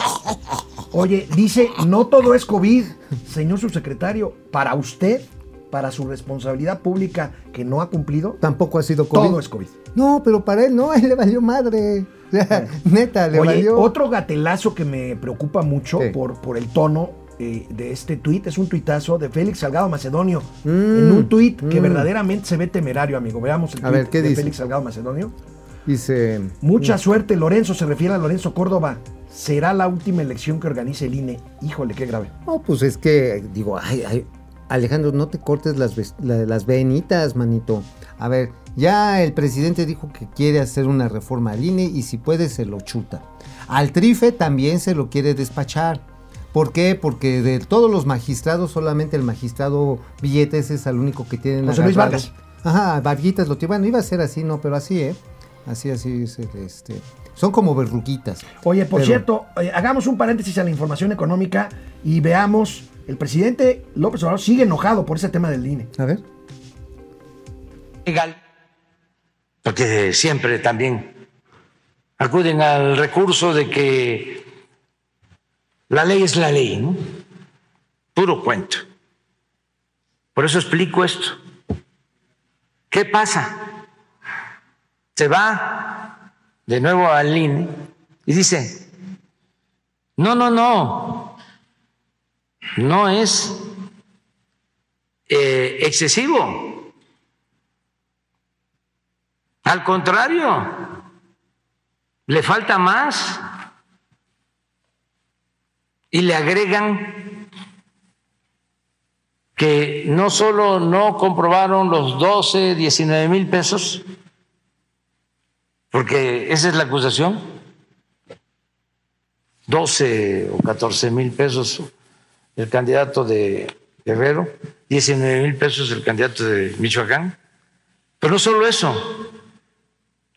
oye, dice, no todo es COVID. Señor subsecretario, para usted, para su responsabilidad pública que no ha cumplido, Tampoco ha sido COVID. todo es COVID. No, pero para él no, él le valió madre. Neta, le Oye, valió. otro gatelazo que me preocupa mucho Sí. por, por el tono eh, de este tuit es un tuitazo de Félix Salgado Macedonio. Mm, en un tuit que mm. verdaderamente se ve temerario, amigo. Veamos el A tuit ver, ¿qué de dice? Félix Salgado Macedonio. Dice. Mucha suerte, Lorenzo, se refiere a Lorenzo Córdoba. Será la última elección que organice el INE. Híjole, qué grave. No, pues es que, digo, ay, ay, Alejandro, no te cortes las, las venitas, manito. A ver, ya el presidente dijo que quiere hacer una reforma al INE y si puede se lo chuta. Al Trife también se lo quiere despachar. ¿Por qué? Porque de todos los magistrados, solamente el magistrado Billetes es el único que tienen José Luis. Vargas. Ajá, Varguitas lo tiene. Bueno, iba a ser así, no, pero así, ¿eh? Así, así, es el, este. Son como verruguitas. Oye, por Pero- cierto, eh, hagamos un paréntesis a la información económica y veamos, el presidente López Obrador sigue enojado por ese tema del INE. A ver. legal, porque siempre también acuden al recurso de que la ley es la ley. Puro cuento. Por eso explico esto. ¿Qué pasa? Se va de nuevo al INE y dice, no, no, no, no es eh, excesivo. Al contrario, le falta más. Y le agregan que no solo no comprobaron los 12, 19 mil pesos, porque esa es la acusación, 12 o 14 mil pesos el candidato de Guerrero, 19 mil pesos el candidato de Michoacán, pero no solo eso,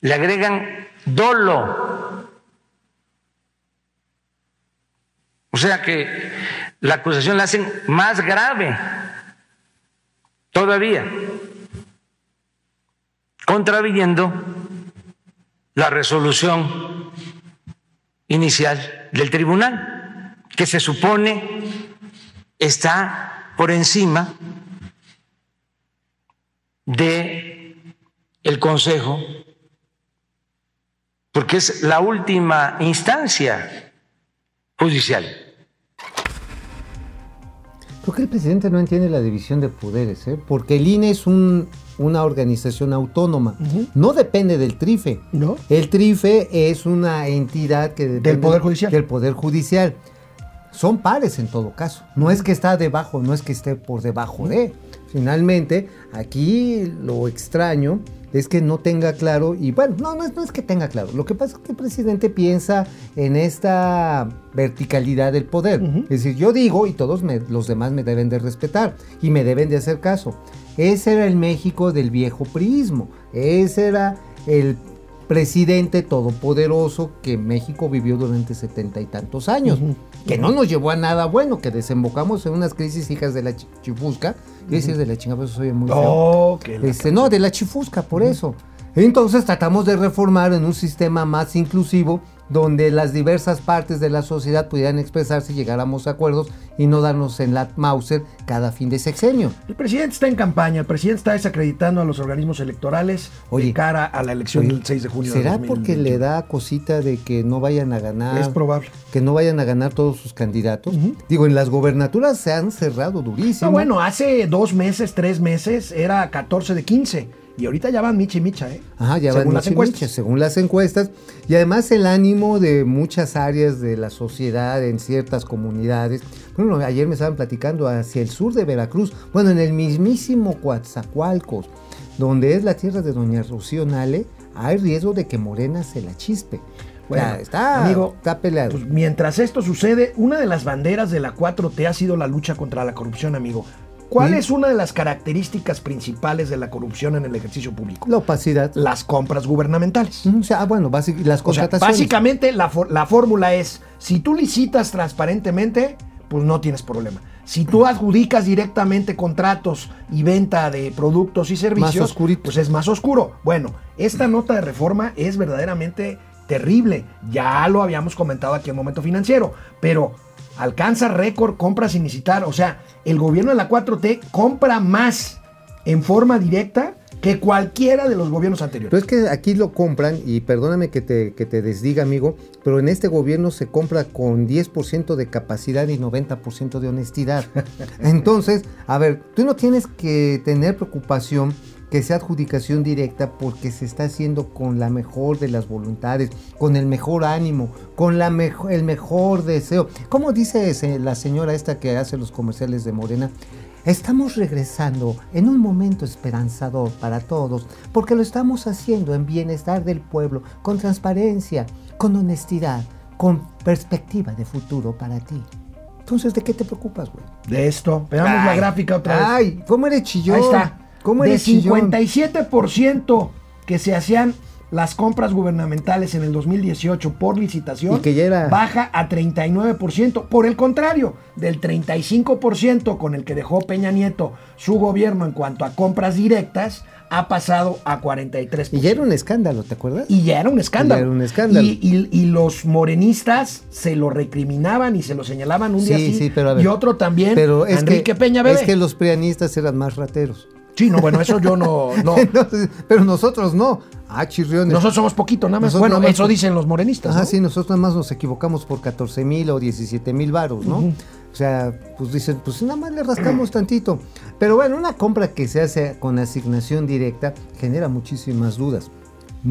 le agregan dolo. O sea que la acusación la hacen más grave todavía, contraviniendo la resolución inicial del tribunal, que se supone está por encima de Consejo porque es la última instancia judicial. Creo que el presidente no entiende la división de poderes, ¿eh? porque el INE es un- una organización autónoma, no depende del TRIFE. ¿No? El TRIFE es una entidad que depende Poder Judicial. Del Poder Judicial. Son pares en todo caso. No es que está debajo, no es que esté por debajo de. Finalmente, aquí lo extraño es que no tenga claro, y bueno, no, no es, no es que tenga claro, lo que pasa es que el presidente piensa en esta verticalidad del poder. Es decir, yo digo y todos me- los demás me deben de respetar y me deben de hacer caso. Ese era el México del viejo priismo, ese era el presidente todopoderoso que México vivió durante setenta y tantos años, que no nos llevó a nada bueno, que desembocamos en unas crisis hijas de la chi- chifusca, quiero decir de la chingada, eso soy muy feo. Oh, la- Este, no, de la chifusca, por eso. Entonces tratamos de reformar en un sistema más inclusivo donde las diversas partes de la sociedad pudieran expresarse y llegáramos a acuerdos y no darnos en la Mauser cada fin de sexenio. El presidente está en campaña, el presidente está desacreditando a los organismos electorales de cara a la elección Oye, del 6 de junio. ¿Será de porque le da cosita de que no vayan a ganar? Es probable. Que no vayan a ganar todos sus candidatos. Digo, en las gobernaturas se han cerrado durísimo. No, bueno, hace dos meses, tres meses era 14 de 15. Y ahorita ya van micha y micha, ¿eh? Ajá, ya Según van las micha y encuestas. según las encuestas. Y además el ánimo de muchas áreas de la sociedad en ciertas comunidades. Bueno, ayer me estaban platicando hacia el sur de Veracruz, bueno, en el mismísimo Coatzacoalcos, donde es la tierra de doña Rocío Nale, hay riesgo de que Morena se la chispe. Bueno, Ya, está, amigo, está peleado. Pues mientras esto sucede, una de las banderas de la 4T ha sido la lucha contra la corrupción, amigo. ¿Cuál ¿Sí? es una de las características principales de la corrupción en el ejercicio público? La opacidad. Las compras gubernamentales. O sea, ah, bueno, básic- las O sea, contrataciones. básicamente la, fórmula es, si tú licitas transparentemente, pues no tienes problema. Si tú adjudicas directamente contratos y venta de productos y servicios, oscurito. pues es más oscuro. Bueno, esta nota de reforma es verdaderamente terrible. Ya lo habíamos comentado aquí en Momento Financiero, pero alcanza récord compras sin licitar. O sea, el gobierno de la 4T compra más en forma directa que cualquiera de los gobiernos anteriores. Pero es que aquí lo compran, y perdóname que te, que te desdiga, amigo, pero en este gobierno se compra con 10% de capacidad y 90% de honestidad. Entonces, a ver, tú no tienes que tener preocupación que sea adjudicación directa porque se está haciendo con la mejor de las voluntades, con el mejor ánimo, con la mejo- el mejor deseo. ¿Cómo dice la señora esta que hace los comerciales de Morena? Estamos regresando en un momento esperanzador para todos, porque lo estamos haciendo en bienestar del pueblo, con transparencia, con honestidad, con perspectiva de futuro para ti. Entonces, ¿de qué te preocupas, güey? De esto, veamos la gráfica otra vez. Ay, ¿cómo eres chillón? Ahí está. ¿Cómo de eres chillón? 57% que se hacían las compras gubernamentales en el 2018 por licitación, Y que ya era- baja a 39%. Por el contrario, del 35% con el que dejó Peña Nieto su gobierno en cuanto a compras directas, ha pasado a 43%. Y ya era un escándalo, ¿te acuerdas? Y ya era un escándalo. Ya era un escándalo. Y, y- y los morenistas se lo recriminaban y se lo señalaban un día sí, sí, pero a ver. y otro también. Pero es Enrique que, Peña Bebé. Es que los prianistas eran más rateros. Sí, no, bueno, eso yo no. no. Entonces, pero nosotros no. Ah, chirriones. Nosotros somos poquito, nada más. Nosotros bueno, nada más eso dicen los morenistas. ¿no? sí, nosotros nada más nos equivocamos por 14 mil o 17 mil varos, ¿no? O sea, pues dicen, pues nada más le rascamos tantito. Pero bueno, una compra que se hace con asignación directa genera muchísimas dudas.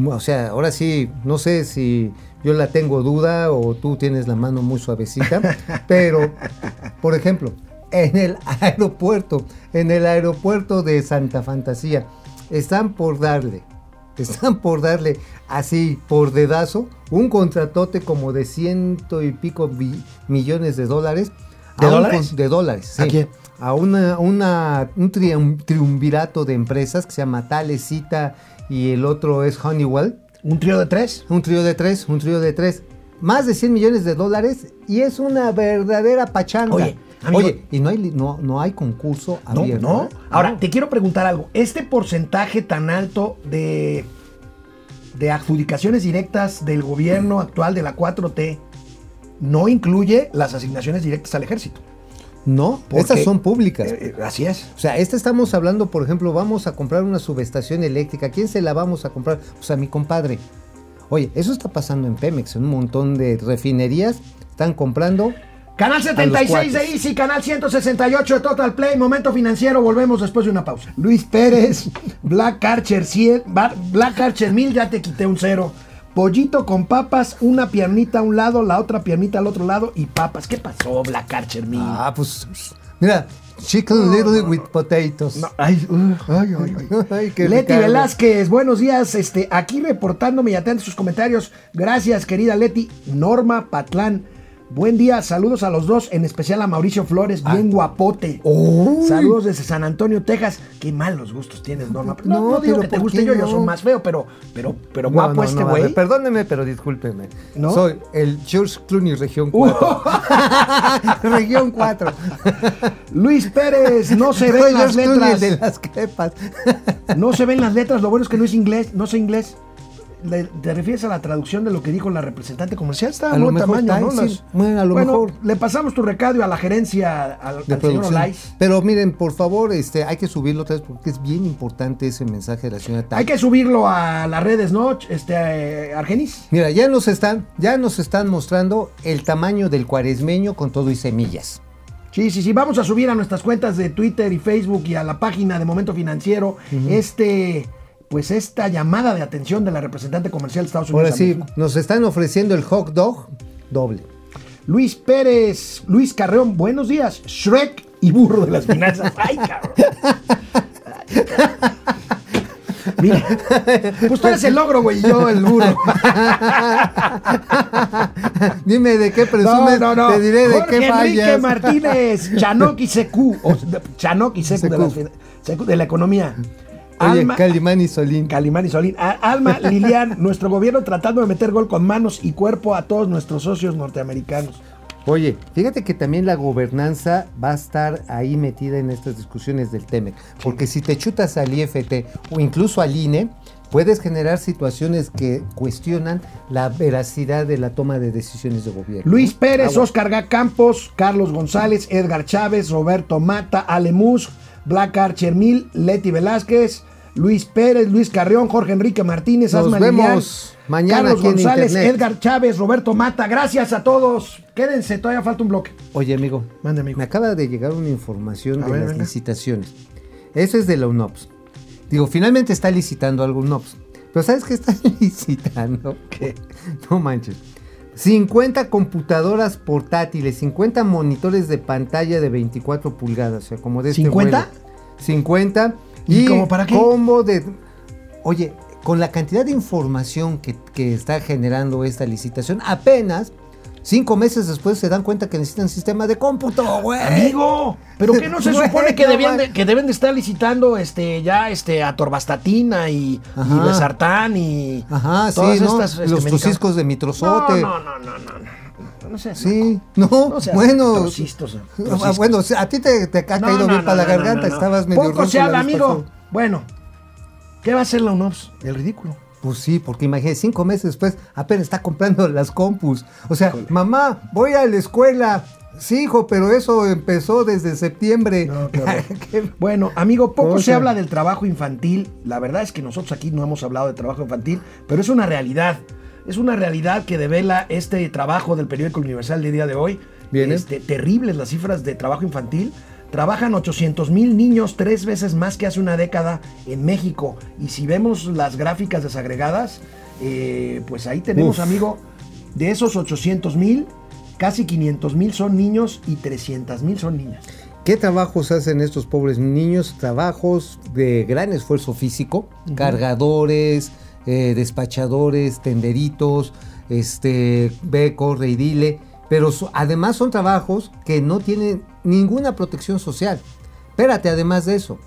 O sea, ahora sí, no sé si yo la tengo duda o tú tienes la mano muy suavecita, pero, por ejemplo, en el aeropuerto, en el aeropuerto de Santa Fantasía, están por darle, están por darle así, por dedazo, un contratote como de ciento y pico millones de dólares. ¿De a dólares? de dólares, ¿A quién? A una, una- un triun- triunvirato de empresas que se llama Talecita y el otro es Honeywell. ¿Un trío de tres? Un trío de tres, un trío de tres. Más de 100 millones de dólares y es una verdadera pachanga. Oye, amigo- Oye, y no hay, no, no hay concurso abierto. no. ¿eh? Ahora, No. te quiero preguntar algo. Este porcentaje tan alto de, de adjudicaciones directas del gobierno actual de la 4T no incluye las asignaciones directas al ejército. No, Porque- estas son públicas. Eh, eh, así es. O sea, esta estamos hablando, por ejemplo, vamos a comprar una subestación eléctrica. ¿A quién se la vamos a comprar? Pues a mi compadre. Oye, eso está pasando en Pemex, en un montón de refinerías están comprando. Canal A 76 los de. Easy, canal 168 de Total Play, Momento Financiero, volvemos después de una pausa. Luis Pérez, Black Archer 100, Ba- Black Archer 1000, ya te quité un cero. Pollito con papas, una piernita a un lado, la otra piernita al otro lado y papas. ¿Qué pasó, Black Archer 1000? Ah, pues, mira, chicken little with potatoes. No, ay, uh, ay, ay, ay. Leti. Velázquez, buenos días. Este, aquí reportándome y atento a sus comentarios. Gracias, querida Leti. Norma Patlán. Buen día, saludos a los dos, en especial a Mauricio Flores, bien guapote. Uy. Saludos desde San Antonio, Texas. Qué malos gustos tienes, Norma. No, No, no digo que te ¿por guste yo, yo soy más feo, pero, pero, pero guapo no, este güey. perdóneme, pero discúlpeme. Soy el George Clooney Región 4. Región 4. Luis Pérez, no se ven las letras. de las crepas. No se ven las letras, lo bueno es que no es inglés, no sé inglés. ¿Te refieres a la traducción de lo que dijo la representante comercial? Está A lo buen mejor tamaño, ¿no? sí. Bueno, a lo mejor. Le pasamos tu recado a la gerencia, al, al de señor producción. Olais. Pero miren, por favor, este, hay que subirlo otra vez porque es bien importante ese mensaje de la señora. Hay que subirlo a las redes, ¿no? Este, eh, Argenis. Mira, ya nos están, ya nos están mostrando el tamaño del cuaresmeño con todo y semillas. Sí, sí, sí. Vamos a subir a nuestras cuentas de Twitter y Facebook y a la página de Momento Financiero este, pues esta llamada de atención de la representante comercial de Estados Unidos. Ahora sí, México. nos están ofreciendo el hot dog doble. Luis Pérez, Luis Carreón, buenos días. Shrek y burro de las finanzas. Ay, cabrón. Ay, cabrón. Mira, pues tú eres el logro, güey, y yo el burro. Dime de qué No, presumes, no, no. te diré de Jorge qué Enrique fallas. Martínez, Chanoki CQ, o Chanoki de, CQ. las fin- CQ de la economía. Oye, Alma, Calimán y Solín. Calimán y Solín. Alma Lilian, nuestro gobierno tratando de meter gol con manos y cuerpo a todos nuestros socios norteamericanos. Oye, fíjate que también la gobernanza va a estar ahí metida en estas discusiones del TEMEC, porque si te chutas al IFT o incluso al INE, puedes generar situaciones que cuestionan la veracidad de la toma de decisiones de gobierno. Luis. Pérez. Oscar Gá Campos, Carlos González, Edgar Chávez, Roberto Mata, Alemus, Black Archer Mil, Leti Velázquez, Luis Pérez, Luis Carrión, Jorge Enrique Martínez, Nos Asma vemos Lilian, mañana Carlos González, Internet. Edgar Chávez, Roberto Mata. Gracias a todos. Quédense, todavía falta un bloque. Oye, amigo, Mande, amigo. me acaba de llegar una información A de ver, las venga. licitaciones. Eso es de la UNOPS. Digo, finalmente está licitando algo UNOPS. Pero ¿sabes qué está licitando? ¿Qué? No manches. 50 computadoras portátiles, 50 monitores de pantalla de 24 pulgadas, o sea, como de este ¿50? vuelo. 50 ¿Y y, cómo para qué? combo de Oye, con la cantidad de información que, que está generando esta licitación, apenas cinco meses después se dan cuenta que necesitan sistema de cómputo, güey. Amigo, pero que no se supone que no de, deben de estar licitando este ya este atorvastatina y, y. Besartán y Ajá, sí, todas ¿no? estas, este, Los tusiscos de mitrozote. No, no, no, no, no, no. Seas Sí, no, No seas bueno. trocistoso, Ah. Bueno, a ti te, te ha No, caído bien para la garganta, estabas medio Poco se la habla, amigo. Bueno, ¿qué va a hacer la UNOPS? El ridículo. Pues sí, porque imagínate, cinco meses después apenas está comprando las compus. O sea, mamá, voy a la escuela. Sí, hijo, pero eso empezó desde septiembre. No. Qué- Bueno, amigo, poco se habla del trabajo infantil. La verdad es que nosotros aquí no hemos hablado de trabajo infantil, pero es una realidad. Es una realidad que devela este trabajo del periódico Universal de día de hoy. Viene. Este, terribles las cifras de trabajo infantil. Trabajan 800 mil niños, tres veces más que hace una década en México. Y si vemos las gráficas desagregadas, eh, pues ahí tenemos, Uf. amigo, de esos 800 mil, casi 500 mil son niños y 300 mil son niñas. ¿Qué trabajos hacen estos pobres niños? Trabajos de gran esfuerzo físico, cargadores, eh, despachadores, tenderitos, este, ve, corre y dile, pero so- además son trabajos que no tienen ninguna protección social. Espérate, además de eso,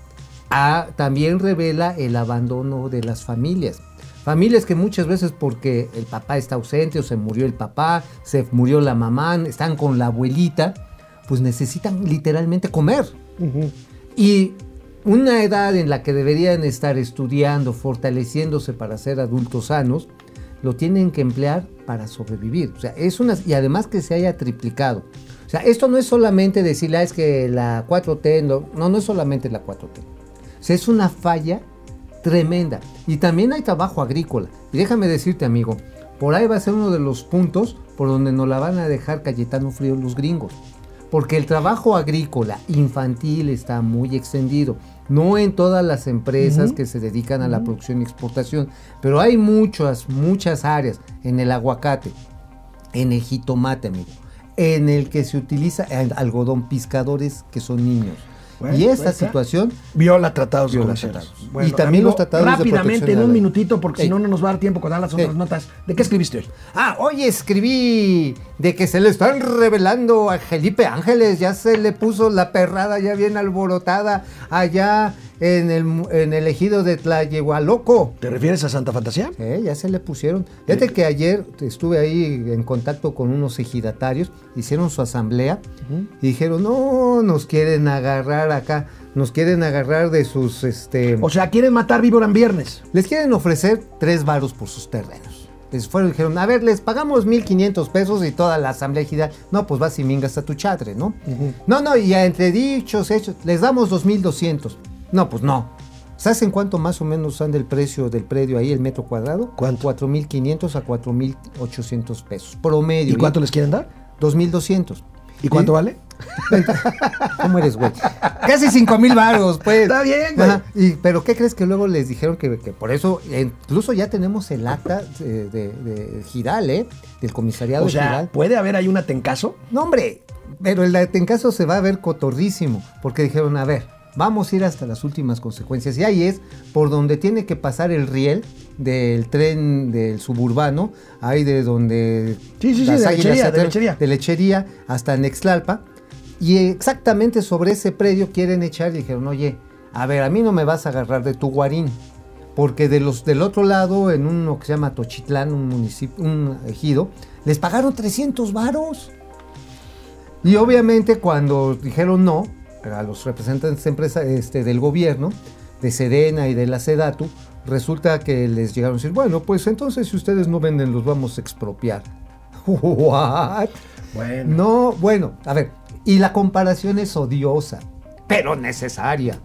ah, también revela el abandono de las familias. Familias que muchas veces porque el papá está ausente o se murió el papá, se murió la mamá, están con la abuelita, pues necesitan literalmente comer. Y una edad en la que deberían estar estudiando, fortaleciéndose para ser adultos sanos, lo tienen que emplear para sobrevivir. O sea, es una y además que se haya triplicado. O sea, esto no es solamente decirle, ah, que la 4T, no, no, es solamente la 4T. O sea, es una falla tremenda. Y también hay trabajo agrícola. Y déjame decirte, amigo, por ahí va a ser uno de los puntos por donde nos la van a dejar Cayetano Frío los gringos. Porque el trabajo agrícola infantil está muy extendido. No en todas las empresas que se dedican a la producción y exportación, pero hay muchas, muchas áreas. En el aguacate, en el jitomate, amigo. En el que se utiliza algodón, pescadores que son niños. Bueno, y esta ahí está. situación Viola tratados Viola tratados. Y también los tratados de Rápidamente, protección en de un minutito, porque si no, no nos va a dar tiempo con dar las otras Ey. notas. ¿De qué escribiste hoy? Ah, hoy escribí de que se le están revelando a Felipe Ángeles, ya se le puso la perrada ya bien alborotada allá en el, mu- en el ejido de Tlayehualoco. ¿Te refieres a Santa Fantasía? Eh, ya se le pusieron. Fíjate que ayer estuve ahí en contacto con unos ejidatarios, hicieron su asamblea y dijeron, no, nos quieren agarrar acá, nos quieren agarrar de sus, este... O sea, quieren matar víbora en viernes. Les quieren ofrecer tres varos por sus terrenos. Les fueron y dijeron, a ver, les pagamos 1.500 pesos y toda la asamblea ejidal. No, pues vas y mingas a tu chadre, ¿no? No, no, y entre dichos, hechos, les damos 2.200. No, pues no. ¿Sabes en cuánto más o menos anda el precio del predio ahí, el metro cuadrado? ¿Cuánto? 4.500 a 4.800 pesos. Promedio. ¿Y cuánto les quieren dar? 2.200. ¿Y cuánto vale? ¿Cómo eres, güey? Casi 5 mil varos, pues. Está bien, güey. Y, pero ¿qué crees que luego les dijeron que, que por eso, eh, incluso ya tenemos el acta de, de- de Giral, ¿eh? Del comisariado O de sea, Giral. ¿puede haber ahí un atencazo? No, hombre, pero el atencazo se va a ver cotorrísimo, porque dijeron, a ver, vamos a ir hasta las últimas consecuencias. Y ahí es por donde tiene que pasar el riel del tren del suburbano, ahí de donde... Sí, sí, sí, de lechería, de lechería. de lechería hasta Nextlalpa. Y exactamente sobre ese predio quieren echar y dijeron, oye, a ver, a mí no me vas a agarrar de tu guarín. Porque de los del otro lado, en uno que se llama Tochitlán, un municipio, un ejido, les pagaron 300 varos. Y obviamente cuando dijeron no, a los representantes empresa, este, del gobierno, de Sedena y de la Sedatu, resulta que les llegaron a decir, bueno, pues entonces si ustedes no venden, los vamos a expropiar. ¿What? Bueno. No, bueno, a ver, y la comparación es odiosa, pero necesaria.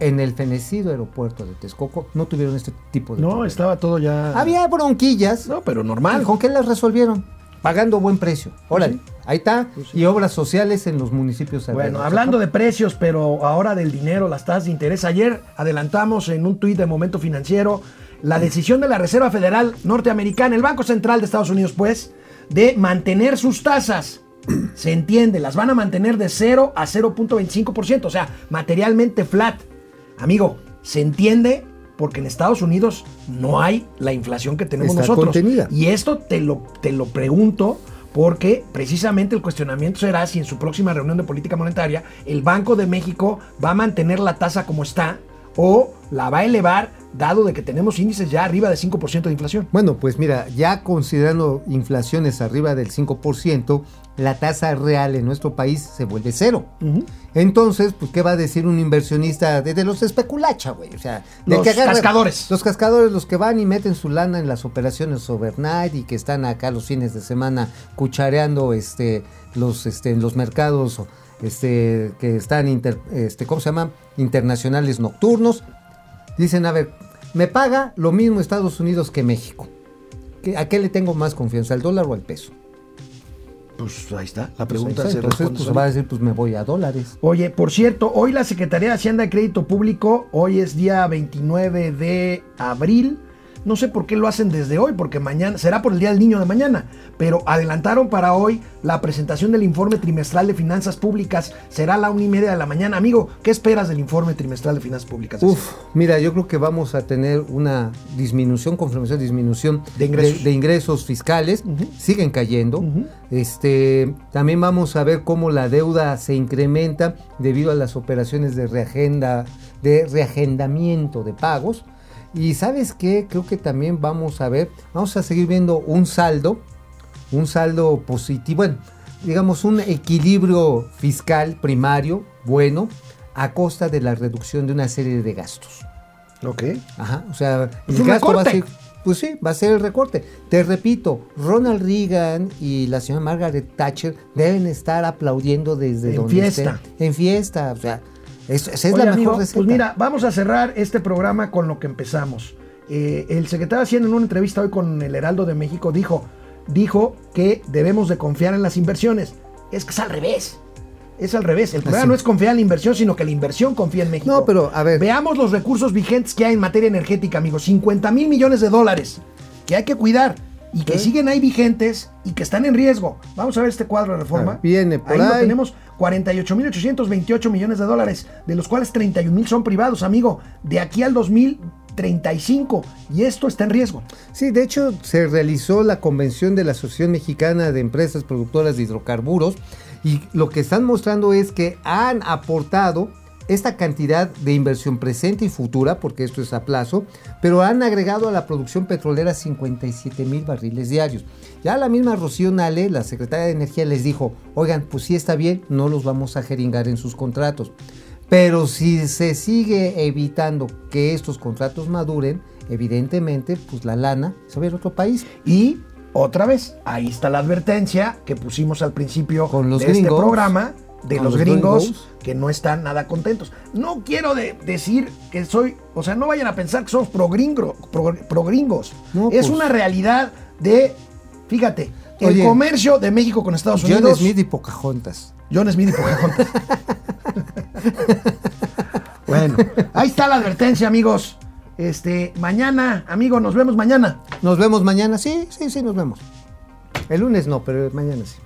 En el fenecido aeropuerto de Texcoco no tuvieron este tipo de No, estaba todo ya. Había bronquillas. No, pero normal. ¿Con qué las resolvieron? Pagando buen precio. Órale, ahí está. Y obras sociales en los municipios Bueno, alrededor. hablando de precios, pero ahora del dinero, las tasas de interés. Ayer adelantamos en un tuit de Momento Financiero la decisión de la Reserva Federal Norteamericana, el Banco Central de Estados Unidos, pues, de mantener sus tasas. Se entiende, las van a mantener de 0 a 0.25%, o sea, materialmente flat. Amigo, se entiende porque en Estados Unidos no hay la inflación que tenemos Está nosotros. contenida. Y esto te lo, te lo pregunto porque precisamente el cuestionamiento será si en su próxima reunión de política monetaria el Banco de México va a mantener la tasa como está o la va a elevar dado de que tenemos índices ya arriba de 5% de inflación. Bueno, pues mira, ya considerando inflaciones arriba del 5%, la tasa real en nuestro país se vuelve cero. Entonces, pues, ¿qué va a decir un inversionista de, de los especulacha, güey? O sea, de Los que agarra- cascadores. Los cascadores, los que van y meten su lana en las operaciones overnight y que están acá los fines de semana cuchareando este, los, este, en los mercados este, que están, inter- este, ¿cómo se llama? Internacionales nocturnos. Dicen, a ver, me paga lo mismo Estados Unidos que México. ¿Qué- ¿A qué le tengo más confianza, al dólar o al peso? Pues ahí está, la Pues pregunta ahí está. se Entonces, responde pues va a decir, pues me voy a dólares. Oye, por cierto, hoy la Secretaría de Hacienda y Crédito Público, hoy es día 29 de abril. No sé por qué lo hacen desde hoy, porque mañana será por el Día del Niño de mañana, pero adelantaron para hoy la presentación del informe trimestral de finanzas públicas. Será a la una y media de la mañana. Amigo, ¿qué esperas del informe trimestral de finanzas públicas? Uf, mira, yo creo que vamos a tener una disminución, confirmación de disminución De ingresos. de ingresos fiscales, siguen cayendo. Este, también vamos a ver cómo la deuda se incrementa debido a las operaciones de reagenda, de reagendamiento de pagos. Y sabes qué, creo que también vamos a ver, vamos a seguir viendo un saldo, un saldo positivo, bueno, digamos un equilibrio fiscal primario bueno a costa de la reducción de una serie de gastos. Ok. Ajá, o sea, Es el gasto va a ser, pues sí, va a ser el recorte. Te repito, Ronald Reagan y la señora Margaret Thatcher deben estar aplaudiendo desde En donde fiesta. estén. En fiesta, o sea, es- esa es Oye, la mejor amigo. Pues mira, vamos a cerrar este programa con lo que empezamos. Eh, el secretario de Hacienda en una entrevista hoy con el Heraldo de México dijo, dijo que debemos de confiar en las inversiones. Es que es al revés. Es al revés. El problema Así. no es confiar en la inversión, sino que la inversión confía en México. No, pero, a ver. Veamos los recursos vigentes que hay en materia energética, amigos. 50 mil millones de dólares que hay que cuidar y que siguen ahí vigentes y que están en riesgo. Vamos a ver este cuadro de reforma. Ah, viene por ahí. lo ahí. tenemos. 48.828 millones de dólares, de los cuales 31.000 son privados, amigo, de aquí al 2035. Y esto está en riesgo. Sí, de hecho se realizó la convención de la Asociación Mexicana de Empresas Productoras de Hidrocarburos y lo que están mostrando es que han aportado esta cantidad de inversión presente y futura, porque esto es a plazo, pero han agregado a la producción petrolera 57 mil barriles diarios. Ya la misma Rocío Nale, la secretaria de Energía, les dijo, oigan, pues sí está bien, no los vamos a jeringar en sus contratos. Pero si se sigue evitando que estos contratos maduren, evidentemente, pues la lana se va a ir a otro país. Y otra vez, ahí está la advertencia que pusimos al principio Con los de este gringos. programa de los, los gringos, gringos. que no están nada contentos. No quiero de- decir que soy, o sea, no vayan a pensar que somos pro, gringo- pro- pro gringos. No, es pues. una realidad de, fíjate, el Oye, comercio de México con Estados John Unidos. Smith y Pocahontas. John Smith y Pocahontas. bueno, ahí está la advertencia, amigos. Este, mañana, amigo, nos vemos mañana. Nos vemos mañana. Sí, sí, sí, nos vemos. El lunes no, pero mañana sí.